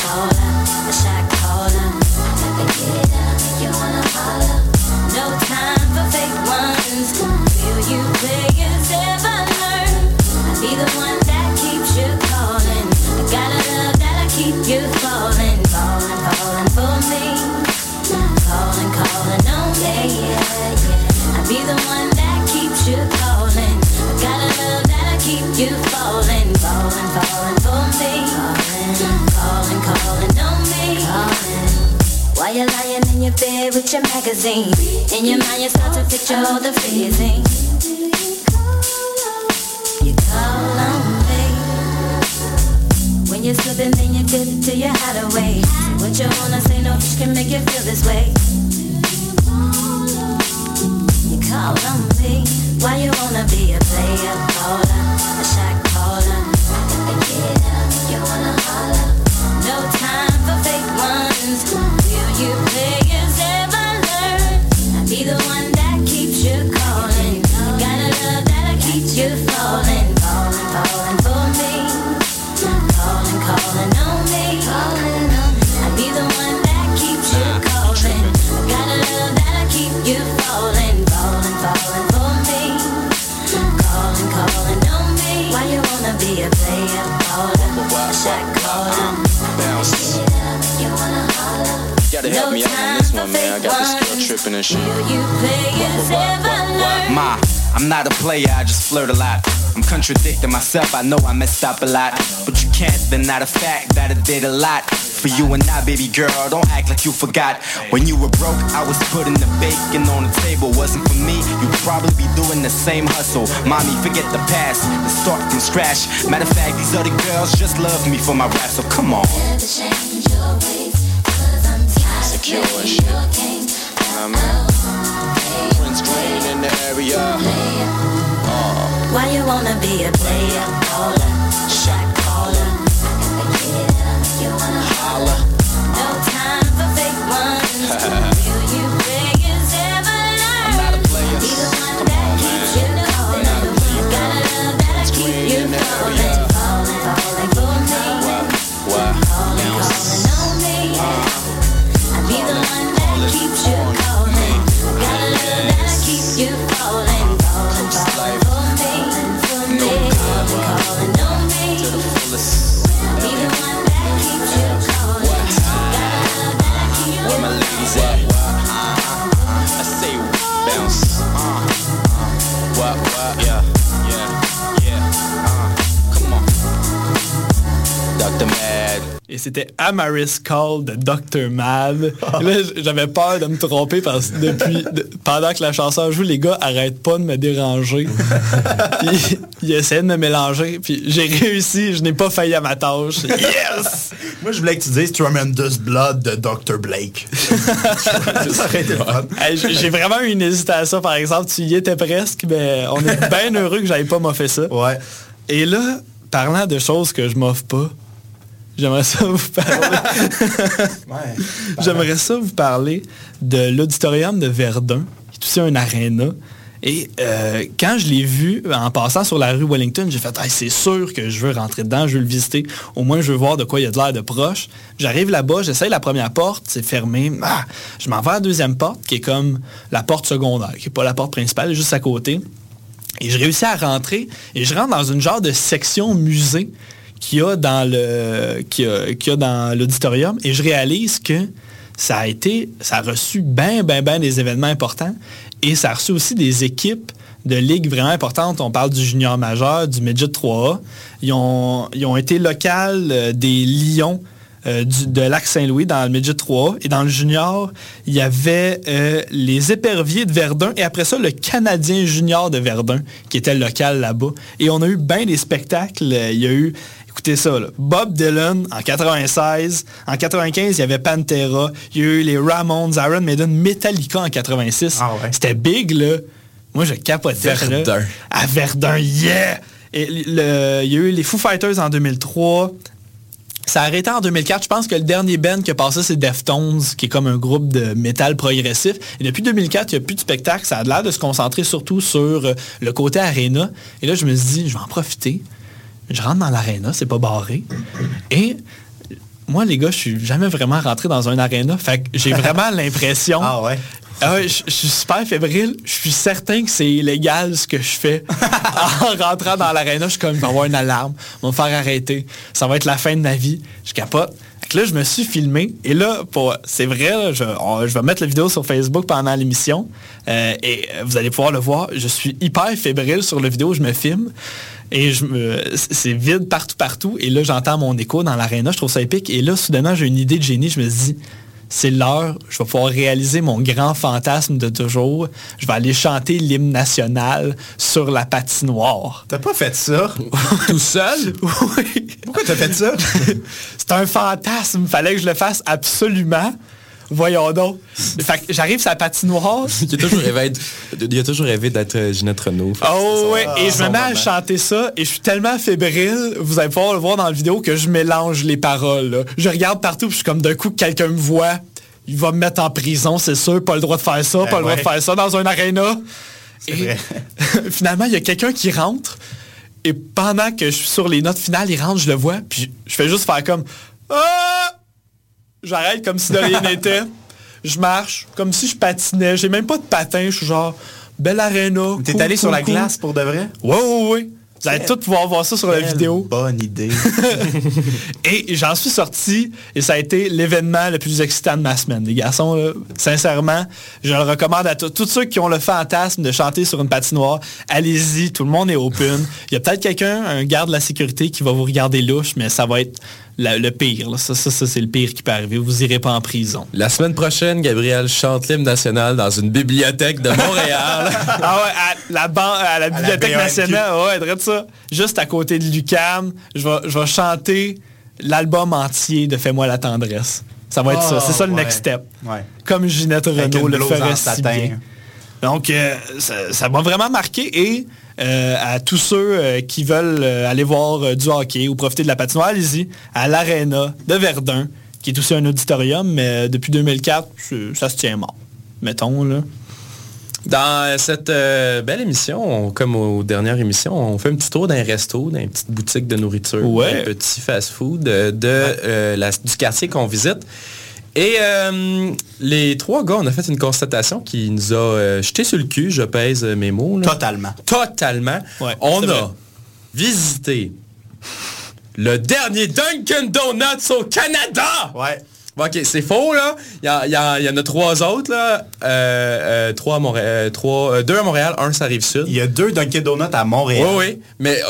magazine, in your mind you start to picture all the freezing. You call on me. When you're slipping, then you get to your hideaway. What you wanna say, no bitch can make you feel this way. You call on me. Why you wanna be a player caller, a shot be a player, baller, shot caller. Bounce. Gotta help me out on this one, man. I got this girl tripping and shit. You players ever learn? Ma, I'm not a player, I just flirt a lot. I'm contradicting myself, I know I messed up a lot. But you can't deny the fact that I did a lot. For you and I, baby girl, don't act like you forgot. When you were broke, I was putting the bacon on the table. Wasn't for me, you'd probably be doing the same hustle. Mommy, forget the past, the start from scratch. Matter of fact, these other girls just love me for my rap, so come on. And shit. your game. I mean, Prince Green in the area. Why you wanna be a player caller, shot caller? You wanna holler? C'était Amaris Call de Dr. Mad. Et Là, j'avais peur de me tromper parce que depuis, de- pendant que la chanson joue, les gars arrêtent pas de me déranger. Puis, ils essaient de me mélanger. Puis j'ai réussi, je n'ai pas failli à ma tâche. Yes! Moi, je voulais que tu dises Tremendous Blood de Dr. Blake. ça aurait été fun. Hey, j'ai vraiment eu une hésitation, par exemple. Tu y étais presque, mais on est bien heureux que j'avais pas m'offert ça. Ouais. Et là, parlant de choses que je m'offre pas, j'aimerais ça vous parler. j'aimerais ça vous parler de l'auditorium de Verdun, qui est aussi un aréna. Et euh, quand je l'ai vu en passant sur la rue Wellington, j'ai fait Hey, c'est sûr que je veux rentrer dedans, je veux le visiter. Au moins, je veux voir de quoi il y a de l'air de proche. J'arrive là-bas, j'essaye la première porte, c'est fermé. Ah, je m'en vais à la deuxième porte, qui est comme la porte secondaire, qui n'est pas la porte principale, juste à côté. Et je réussis à rentrer et je rentre dans une genre de section musée qu'il y a dans le a- dans l'auditorium et je réalise que ça a été ça a reçu bien bien bien des événements importants et ça a reçu aussi des équipes de ligues vraiment importantes. On parle du junior majeur, du midget 3A. Ils ont, ils ont été locales euh, des Lions euh, de Lac-Saint-Louis dans le midget 3 et dans le junior, il y avait euh, les éperviers de Verdun et après ça, le Canadien junior de Verdun qui était local là-bas. Et on a eu bien des spectacles. Il y a eu, écoutez ça, là, Bob Dylan en 96. En 95, il y avait Pantera. Il y a eu les Ramones, Iron Maiden, Metallica en 86. C'était big, là. Moi, je capotais. là. Verdun. À Verdun, yeah! Et le- il y a eu les Foo Fighters en 2003. Ça a arrêté en 2004. Je pense que le dernier band qui a passé, c'est Deftones, qui est comme un groupe de métal progressif. Et depuis 2004, il n'y a plus de spectacle. Ça a l'air de se concentrer surtout sur euh, le côté arena. Et là, je me suis dit, je vais en profiter. Je rentre dans l'arena, c'est pas barré. Et moi, les gars, je suis jamais vraiment rentré dans un arena. Fait que j'ai vraiment l'impression. Ah ouais? Ah ouais, je, je suis super fébrile. Je suis certain que c'est illégal ce que je fais. en rentrant dans l'aréna, je suis comme, il va y avoir une alarme, on va me faire arrêter. Ça va être la fin de ma vie. Je capote. Fait que là, je me suis filmé. Et là, pour, c'est vrai, là, je, on- je vais mettre la vidéo sur Facebook pendant l'émission. Euh, et vous allez pouvoir le voir. Je suis hyper fébrile sur la vidéo. Je me filme. Et je me- c'est vide partout, partout. Et là, j'entends mon écho dans l'aréna. Je trouve ça épique. Et là, soudainement, j'ai une idée de génie. Je me dis, c'est l'heure, je vais pouvoir réaliser mon grand fantasme de toujours. Je vais aller chanter l'hymne national sur la patinoire. T'as pas fait ça? Tout seul? Oui. Pourquoi t'as fait ça? c'est un fantasme. Fallait que je le fasse absolument. Voyons donc. Fait que j'arrive sur la patinoire. Il a toujours rêvé, d'être- il a toujours rêvé d'être euh, Ginette Renault. Oh ouais, et je me mets à chanter ça et je suis tellement fébrile, vous allez pouvoir le voir dans la vidéo, que je mélange les paroles. là. Je regarde partout, puis je suis comme d'un coup, quelqu'un me voit, il va me mettre en prison, c'est sûr, pas le droit de faire ça, Ben pas le droit de faire ça dans un aréna. Et finalement, il y a quelqu'un qui rentre et pendant que je suis sur les notes finales, il rentre, je le vois, puis je fais juste faire comme Ah! J'arrête comme si de rien n'était. Je marche comme si je patinais. J'ai même pas de patin. Je suis genre, belle aréna. T'es allé sur la glace pour de vrai? Ouais, ouais, ouais. Vous allez tous pouvoir voir ça sur la vidéo. Bonne idée. Et j'en suis sorti et ça a été l'événement le plus excitant de ma semaine. Les garçons, là, sincèrement, je le recommande à tous. Tous ceux qui ont le fantasme de chanter sur une patinoire, allez-y, tout le monde est open. Il y a peut-être quelqu'un, un garde de la sécurité qui va vous regarder louche, mais ça va être la- le pire. là. Ça, ça, ça, c'est le pire qui peut arriver. Vous irez pas en prison. La semaine prochaine, Gabriel chante l'hymne national dans une bibliothèque de Montréal. Ah ouais, à la, ban- à la Bibliothèque nationale, ouais, dirais ça. Juste à côté de Lucam, je vais, je vais chanter l'album entier de Fais-moi la tendresse. Ça va être ça. C'est ça le ouais. next step. Ouais. Comme Ginette Renault le ferait si bien. Donc, euh, ça m'a vraiment marqué et euh, à tous ceux euh, qui veulent aller voir du hockey ou profiter de la patinoire, allez-y, à l'Arena de Verdun, qui est aussi un auditorium, mais depuis 2004, c'est- ça se tient mort. Mettons, là. Dans cette euh, belle émission, on- comme aux dernières émissions, on fait un petit tour d'un resto, d'une petite boutique de nourriture, Ouais. un petit fast-food de, euh, la- du quartier qu'on visite. Et euh, les trois gars, on a fait une constatation qui nous a euh, jeté sur le cul, je pèse mes mots. là. Totalement. Totalement. Ouais, on a vrai. visité le dernier Dunkin' Donuts au Canada. Ouais. Bon, ok, c'est faux, là. Il y, y y en a trois autres, là. Euh, euh, trois à Montréal, euh, trois, euh, deux à Montréal, un ça rive sud. Il y a deux Dunkin' Donuts à Montréal. Oui, oui. Mais euh,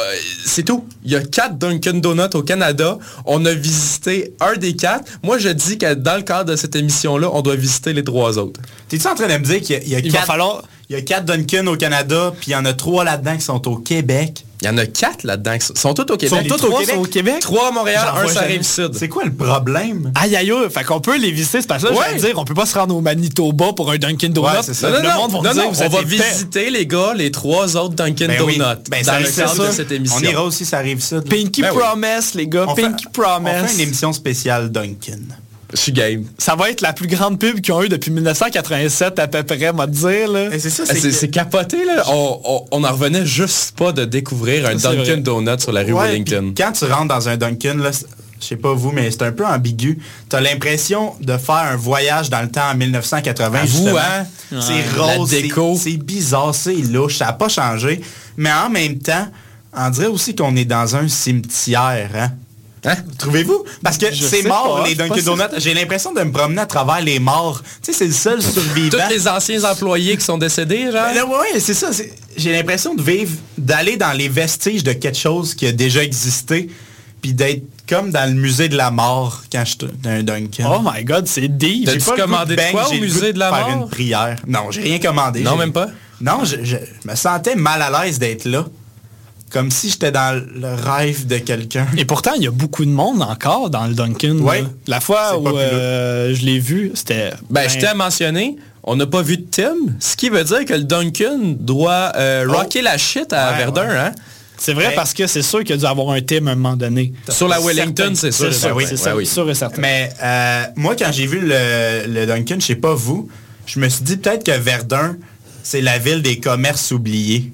c'est tout. Il y a quatre Dunkin' Donuts au Canada. On a visité un des quatre. Moi, je dis que dans le cadre de cette émission-là, on doit visiter les trois autres. T'es-tu en train de me dire qu'il y a, il y a Il va quatre, falloir... il y a quatre Dunkin' au Canada, puis il y en a trois là-dedans qui sont au Québec? Il y en a quatre là-dedans. Ils sont tous au Québec. Sont tous au trois Québec? sont au Québec? Trois à Montréal, un jamais. rive sud. C'est quoi le problème? Aïe aïe aïe, fait qu'on peut les visiter, c'est parce que là, Ouais. dire, on peut pas se rendre au Manitoba pour un Dunkin' Donuts. Ouais, c'est ça. Non, non, le non, monde va non, dire, non, vous on va visiter, les gars, les trois autres Dunkin' Ben oui. Donuts Ben, ça dans le arrive, cadre ça. de cette émission. On ira aussi, ça arrive ça. Pinky Ben oui. Promise, les gars, On fait- Pinky On Promise. fait une émission spéciale Dunkin'. Je suis game. Ça va être la plus grande pub qu'ils ont eu depuis 1987 à peu près, moi te dire. Là. Et c'est ça, Ah, C'est c'est capoté, là. On, on, on en revenait juste pas de découvrir un Dunkin'. Donut sur la rue Ouais, Wellington. Quand tu rentres dans un Dunkin', là, je sais pas vous, mais c'est un peu ambigu. T'as l'impression de faire un voyage dans le temps en 1980. Avoue, justement. hein? C'est Ouais. rose, c'est bizarre, c'est louche, ça n'a pas changé. Mais en même temps, on dirait aussi qu'on est dans un cimetière. Hein? Hein? Trouvez-vous? Parce que c'est mort, pas, les Dunkin' Donuts. J'ai l'impression de me promener à travers les morts. Tu sais, c'est le seul survivant. Tous les anciens employés qui sont décédés, genre. Ben là, ouais, c'est ça. J'ai l'impression de vivre, d'aller dans les vestiges de quelque chose qui a déjà existé, puis d'être comme dans le musée de la mort quand je un Dunkin'. Oh my god, c'est deep. J'ai pas commandé de bang, quoi au musée de la faire mort? une prière. Non, j'ai rien commandé. Non, même pas? Non, je, je me sentais mal à l'aise d'être là. Comme si j'étais dans le rêve de quelqu'un. Et pourtant, il y a beaucoup de monde encore dans le Dunkin'. Ouais. là. La fois où euh, je l'ai vu, c'était... Ben, je t'ai à mentionner, on n'a pas vu de Tim, ce qui veut dire que le Dunkin' doit euh, rocker la shit à Ouais, Verdun, ouais. hein? C'est vrai Ben- parce que c'est sûr qu'il y a dû avoir un thème à un moment donné. Sur la Wellington, c'est sûr. C'est sûr, oui, oui. sûr et certain. Mais euh, moi, quand j'ai vu le, le Dunkin', je sais pas vous, je me suis dit peut-être que Verdun, c'est la ville des commerces oubliés.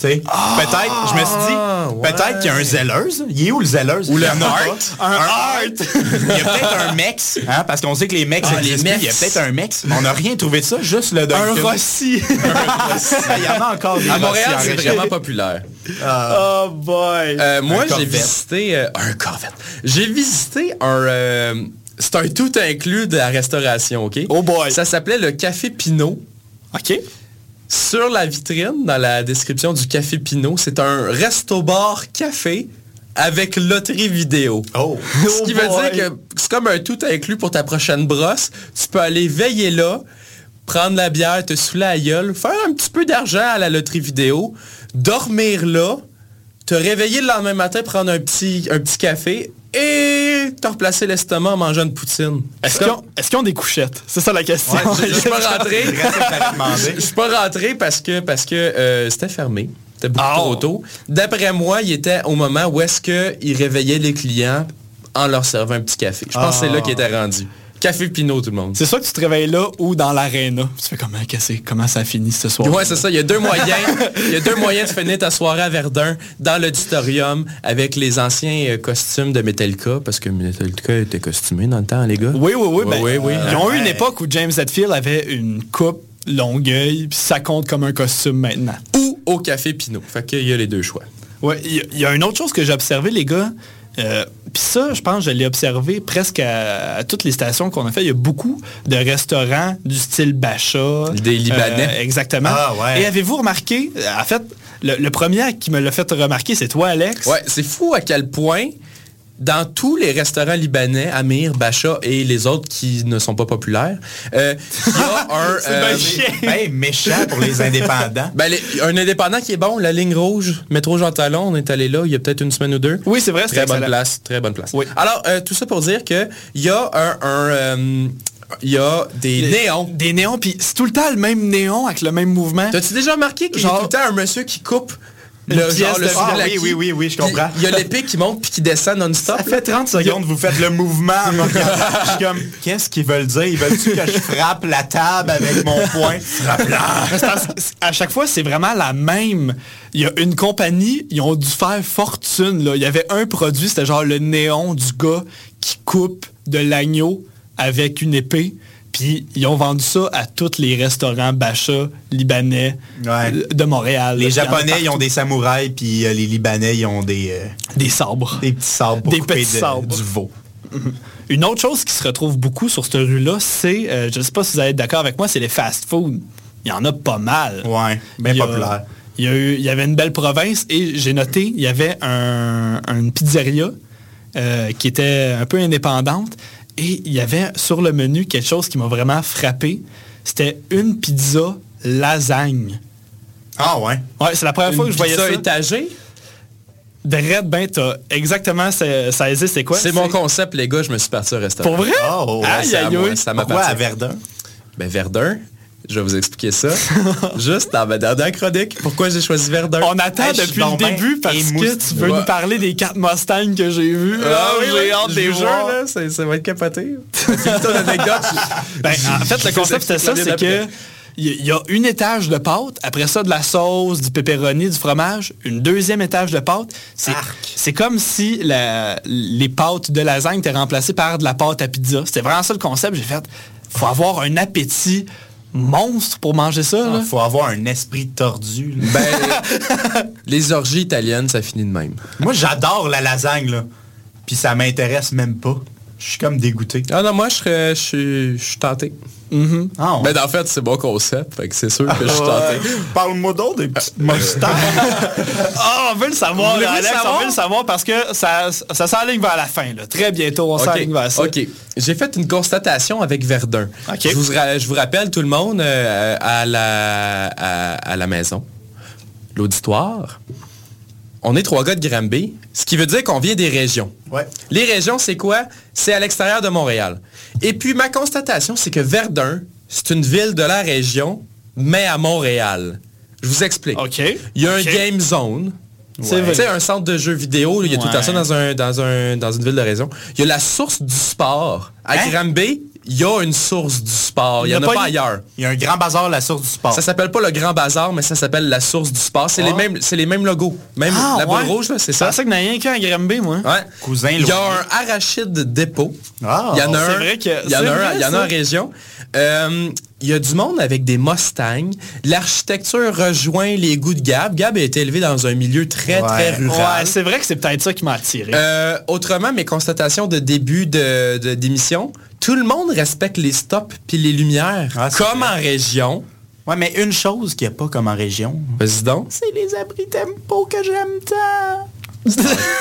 Tu sais, peut-être, je me suis dit, ouais. peut-être qu'il y a un Zelleuse. Il est où le Zelleuse? Ou le Art. pas. Un Art. Il y a peut-être un Mex, hein, parce qu'on sait que les Mex Ah, les plus. Il y a peut-être un Mex. mais On n'a rien trouvé de ça, juste le Dunkin'. Un Rossi. Il y en a encore des À Montréal, Rossi c'est vraiment populaire. oh boy. Euh, moi, j'ai visité... euh, un Corvette. J'ai visité un... euh, c'est un tout inclus de la restauration, OK? Oh boy. Ça s'appelait le Café Pinot. OK. Sur la vitrine, dans la description du Café Pinot, c'est un resto-bar café avec loterie vidéo. Oh. Ce qui veut dire que c'est comme un tout inclus pour ta prochaine brosse. Tu peux aller veiller là, prendre la bière, te saouler la gueule, faire un petit peu d'argent à la loterie vidéo, dormir là, te réveiller le lendemain matin, prendre un petit, un petit café et te replacer l'estomac en mangeant une poutine. Est-ce qu'ils ont, est-ce qu'ils ont des couchettes? C'est ça la question. Ouais, je, suis pas rentré. Je suis pas rentré parce que parce que euh, c'était fermé. C'était beaucoup Oh. trop tôt. D'après moi, il était au moment où est-ce qu'il réveillait les clients en leur servant un petit café. Je pense que c'est là qu'il était rendu. Café Pinot, tout le monde. C'est soit que tu te réveilles là ou dans l'aréna. Tu fais comment, comment ça finit ce soir? Ouais, c'est ça. Il y a deux moyens. Il y a deux moyens de finir ta soirée à Verdun dans l'auditorium avec les anciens euh, costumes de Metallica parce que Metallica était costumé dans le temps, les gars. Oui, oui, oui. Ouais, ben, oui, oui. Ils ont eu une Ouais. époque où James Hetfield avait une coupe longueuil, puis ça compte comme un costume maintenant. Ou au Café Pinot. Fait qu'il y a les deux choix. Ouais, il y, a- il y a une autre chose que j'ai observé, les gars. Euh, Puis ça, je pense, je l'ai observé presque à, à toutes les stations qu'on a fait. Il y a beaucoup de restaurants du style Bacha. Des Libanais. Euh, exactement. Ah, ouais. Et avez-vous remarqué, en fait, le, le premier qui me l'a fait remarquer, c'est toi, Alex? Ouais, c'est fou à quel point dans tous les restaurants libanais, Amir, Bacha et les autres qui ne sont pas populaires, euh, il y a un, euh, Ben, méchant pour les indépendants. ben, les- un indépendant qui est bon, la ligne rouge, métro Jean Talon, on est allé là il y a peut-être une semaine ou deux. Oui, c'est vrai, c'est Très bonne excellent. place, très bonne place. Oui. Alors, euh, tout ça pour dire que il y a un, un, euh, il y a des Les- néons. Des néons, puis c'est tout le temps le même néon avec le même mouvement. T'as-tu déjà remarqué qu'il y a tout le temps un monsieur qui coupe le, genre, le Ah, oui, oui, oui, oui, je comprends. Il y a l'épée qui monte puis qui descend non-stop. Ça fait 30 secondes, vous faites le mouvement. Je suis comme, qu'est-ce qu'ils veulent dire? Ils veulent-tu que je frappe la table avec mon poing? Frappe-la! À chaque fois, c'est vraiment la même. Il y a une compagnie, ils ont dû faire fortune. Là. Il y avait un produit, c'était genre le néon du gars qui coupe de l'agneau avec une épée. Puis ils ont vendu ça à tous les restaurants Bacha libanais Ouais. euh, de Montréal. Les Japonais, ils ont des samouraïs, puis euh, les Libanais, ils ont des, euh, des sabres. des petits sabres pour Des couper petits de- sabres. du veau. Une autre chose qui se retrouve beaucoup sur cette rue-là, c'est, euh, je ne sais pas si vous allez être d'accord avec moi, c'est les fast-food. Il y en a pas mal. Ouais, bien Il a- populaire. Il y, a eu- il y avait une belle province et j'ai noté, il y avait un- une pizzeria qui était un peu indépendante et il y avait sur le menu quelque chose qui m'a vraiment frappé. C'était une pizza lasagne. Ah ouais? Ouais, c'est la première fois que je voyais pizza ça. étagée? De Red, ben, t'as exactement ça, ça existe, c'est quoi? C'est mon concept, les gars, je me suis parti au restaurant. Pour vrai? Oh, Ouais, ça Pourquoi? m'appartient. à Verdun? Ben Verdun, je vais vous expliquer ça. Juste dans ma dernière chronique, pourquoi j'ai choisi Verdun? On attend Hey, depuis le ben début parce que tu veux Ouais. nous parler des quatre Mustangs que j'ai vus. Ah oui, j'ai hâte de les les jeux, là, ça, ça va être capoté. Anecdote. Ben, en fait, le concept, c'était ça, c'est que il y- a une étage de pâte, après ça, de la sauce, du pepperoni, du fromage, une deuxième étage de pâte. C'est, c'est comme si la- les pâtes de lasagne étaient remplacées par de la pâte à pizza. C'était vraiment ça le concept. J'ai fait, faut avoir un appétit monstre pour manger ça. Il faut avoir un esprit tordu. Ben, les orgies italiennes, ça finit de même. Moi, j'adore la lasagne, là. Puis ça m'intéresse même pas. Je suis comme dégoûté. Ah non, moi, je serais- je suis je suis tenté. Ah, ouais. Ben, en fait, c'est mon concept, fait que c'est sûr que je suis tenté. Ouais. Parle-moi donc des petites moustaches. Ah, on veut le savoir, Alex, le savoir? on veut le savoir parce que ça, ça s'enligne vers la fin. là. Très bientôt, on OK, s'enligne vers ça. OK. J'ai fait une constatation avec Verdun. Je, vous, ra- je vous rappelle tout le monde euh, à, la, à, à la maison, l'auditoire. On est trois gars de Granby, ce qui veut dire qu'on vient des régions. Ouais. Les régions, c'est quoi? C'est à l'extérieur de Montréal. Et puis ma constatation, c'est que Verdun, c'est une ville de la région, mais à Montréal. Je vous explique. OK. Il y a un game zone. C'est sais, un centre de jeux vidéo, il y a tout Ouais. ça dans, un, dans, un, dans une ville de région. Il y a la source du sport. À Hein? Granby, il y a une source du sport. Il n'y en a pas, une- ailleurs. Il y a un grand bazar, la source du sport. Ça s'appelle pas le Grand Bazar, mais ça s'appelle la source du sport. C'est les, Ah. mêmes, c'est les mêmes logos. Même Ah, la boule ouais. rouge, là, c'est C'est ça. ça qu'il n'y en a rien qu'un à Granby, moi. Ouais. Cousin Il y a un arachide dépôt. Ah, il y en a un. vrai que- il y en a un, vrai, il y en a ça. en région. Euh, il y a du monde avec des Mustangs. L'architecture rejoint les goûts de Gab. Gab a été élevé dans un milieu très, Ouais. très rural. Ouais, c'est vrai que c'est peut-être ça qui m'a attiré. Euh, autrement, mes constatations de début de- de- d'émission, tout le monde respecte les stops puis les lumières, Ah, comme vrai. en région. Ouais, mais une chose qu'il n'y a pas comme en région, Vas-y donc. c'est les abris tempo que j'aime tant.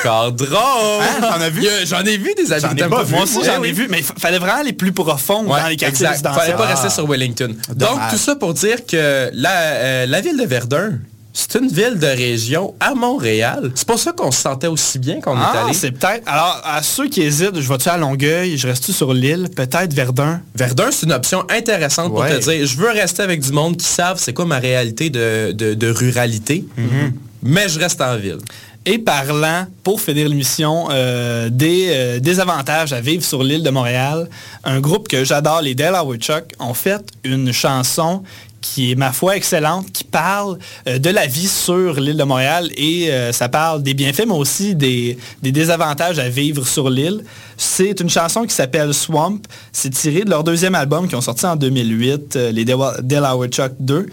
Encore drôle. Hein, t'en as vu? J'en ai vu des J'en ai habitants. pas vu. moi aussi, j'en ai vu, mais il fallait vraiment aller plus profond Ouais, dans les quartiers exact. Fallait pas Ah. rester sur Wellington. Donc, tout ça pour dire que la, euh, la ville de Verdun, c'est une ville de région à Montréal. C'est pour ça qu'on se sentait aussi bien qu'on est Ah, allé. c'est peut-être. Alors, à ceux qui hésitent, je vais-tu à Longueuil, je reste-tu sur l'île, peut-être Verdun. Verdun, c'est une option intéressante pour te dire, je veux rester avec du monde qui savent c'est quoi ma réalité de, de- de ruralité, Mhm. mais je reste en ville. Et parlant, pour finir l'émission, euh, des, euh, des avantages à vivre sur l'île de Montréal, un groupe que j'adore, les Delaware Chuck, ont fait une chanson qui est, ma foi, excellente, qui parle euh, de la vie sur l'île de Montréal et euh, ça parle des bienfaits, mais aussi des, désavantages à vivre sur l'île. C'est une chanson qui s'appelle Swamp. C'est tiré de leur deuxième album qui ont sorti en 2008, euh, les Delaware Chuck 2.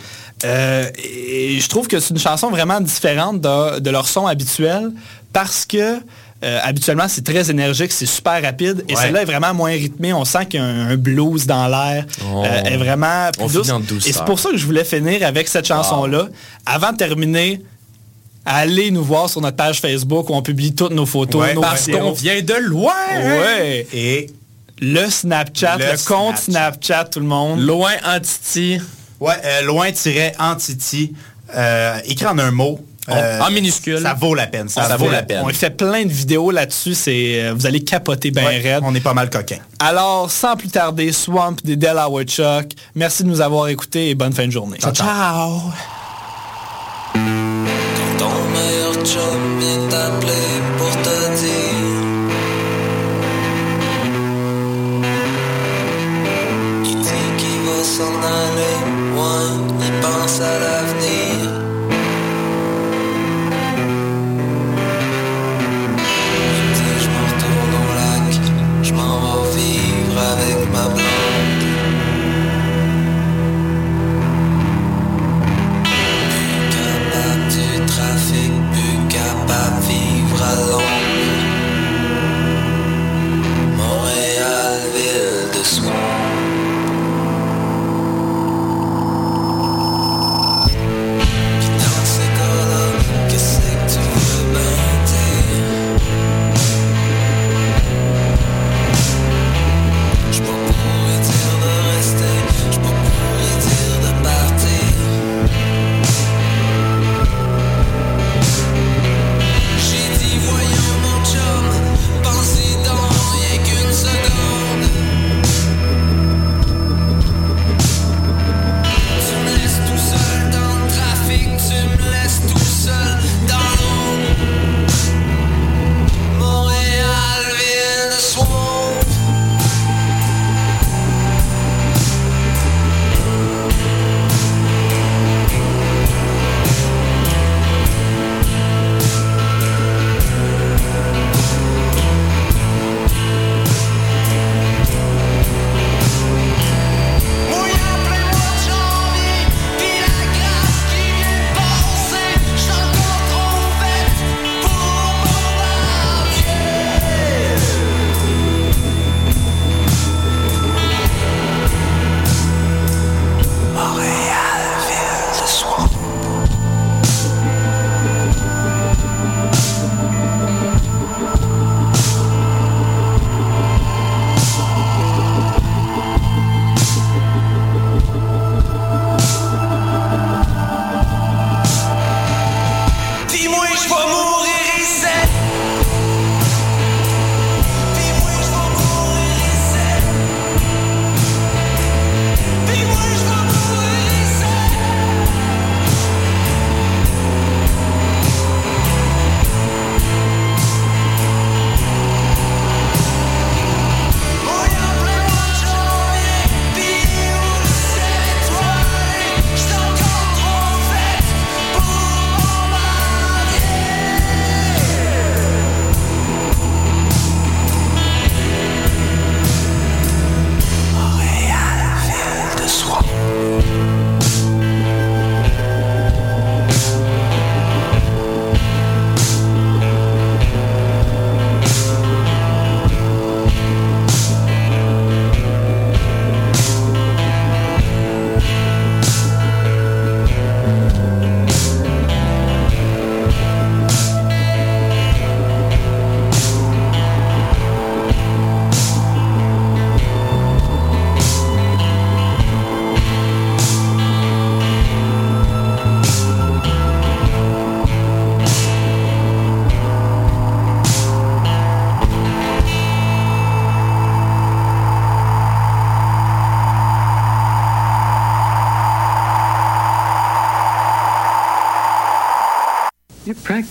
Euh, et je trouve que c'est une chanson vraiment différente de leur son habituel parce que euh, habituellement c'est très énergique, c'est super rapide et Ouais. celle-là est vraiment moins rythmée. On sent qu'il y a un, un blues dans l'air. Oh. Euh, est vraiment plus On douce. finit en douceur. Et c'est pour ça que je voulais finir avec cette chanson-là. Avant de terminer, allez nous voir sur notre page Facebook où on publie toutes nos photos, Ouais, nos Parce qu'on vient de loin. Ouais. Et Le Snapchat, le, Le compte Snapchat. Snapchat, tout le monde. Loin en Titi. ouais, euh, loin-entity, euh, écrit en un mot. Euh, en minuscule. Ça vaut la peine. Ça, Ça vaut la peine. On fait plein de vidéos là-dessus, c'est euh, vous allez capoter bien Ouais, raide. on est pas mal coquin. Alors, sans plus tarder, Swamp des Delaware Chuck. Merci de nous avoir écoutés et bonne fin de journée. Ciao. Quand ton meilleur chum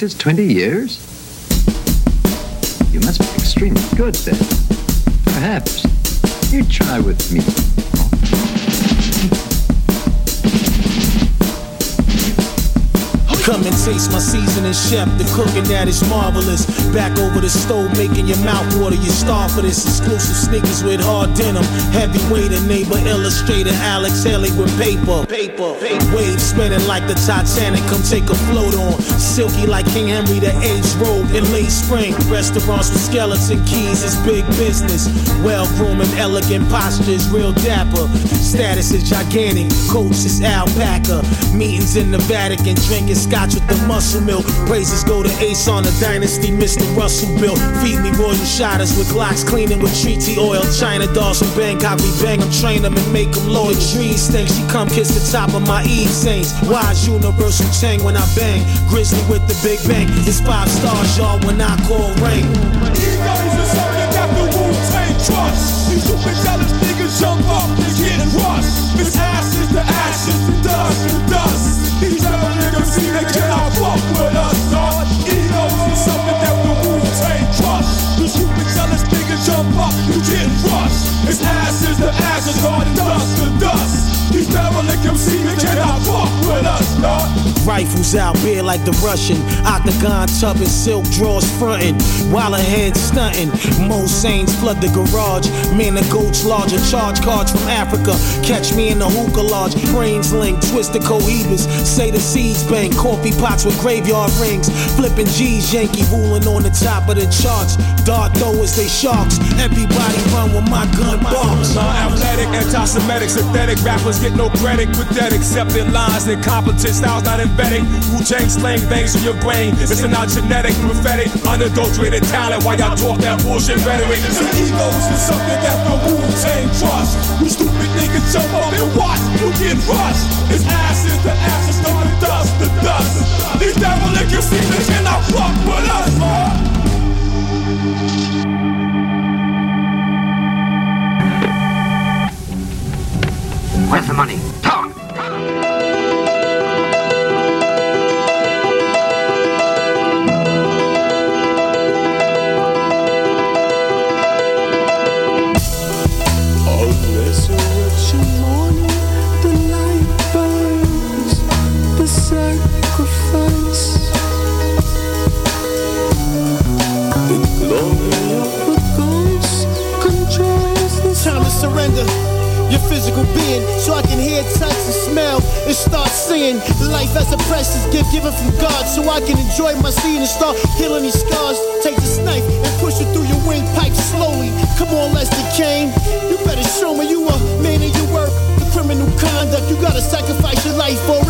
You practiced 20 years? You must be extremely good then. Perhaps you try with me. Come and taste my seasoning chef. The cooking that is marvelous. Back over the stove, making your mouth water. You starve for this exclusive sneakers with hard denim. Heavyweight and neighbor illustrator Alex Haley with paper. Paper. Waves spinning like the Titanic. Come take a float on. Silky like King Henry the Eighth robe in late spring. Restaurants with skeleton keys is big business. Well groomed and elegant postures, real dapper. Status is gigantic. Coach is alpaca. Meetings in the Vatican, drinking scotch with the muscle milk. Praises go to Ace on the dynasty, Mr. Russell built. Feed me royal shotters with Glocks, cleaning with treaty oil. China dolls from Bangkok, we bang them, train them, and make them loyal. Trees think she come kiss the top of my Eve Saints. Wise universal chain when I bang. Grizzly with the big bang. It's five stars, y'all, when I call rain. Trust. These jealous niggas jump up and get rushed. This ass is the ashes, the dust, the dust. These other niggas see they fuck with us. Egos is something that the trust. The super jealous niggas jump get rushed. Ass is the ashes, dust, the dust. Rifles out bare like the Russian. Octagon tub and silk drawers frontin'. While ahead stunting. Most saints flood the garage. Man, the goats larger. Charge cards from Africa. Catch me in the hookah lodge. Brains link, twisted cohibas. Say the seeds bank. Coffee pots with graveyard rings. Flipping G's, Yankee ruling on the top of the charts. Dart throwers, they sharks. Everybody run with my gun bombs. Non-athletic, anti-Semitic, synthetic rappers get no credit. Pathetic, accepted lines, incompetent styles not embedded. Wu-Tang slang bangs in your brain. It's not genetic, prophetic, unadulterated talent. While y'all talk that bullshit rhetoric. The egos is something that the Wu-Tang trust. You stupid niggas jump up and watch, you get rushed. It's ashes, the ashes, not the dust, the dust. These derelict MCs they cannot fuck with us. Where's the money? Surrender your physical being so I can hear, touch, and smell and start seeing life as a precious gift given from God so I can enjoy my seed and start healing these scars. Take this knife and push it through your windpipe slowly. Come on, Lester Kane. You better show me you a man of your work. Criminal conduct, you gotta sacrifice your life for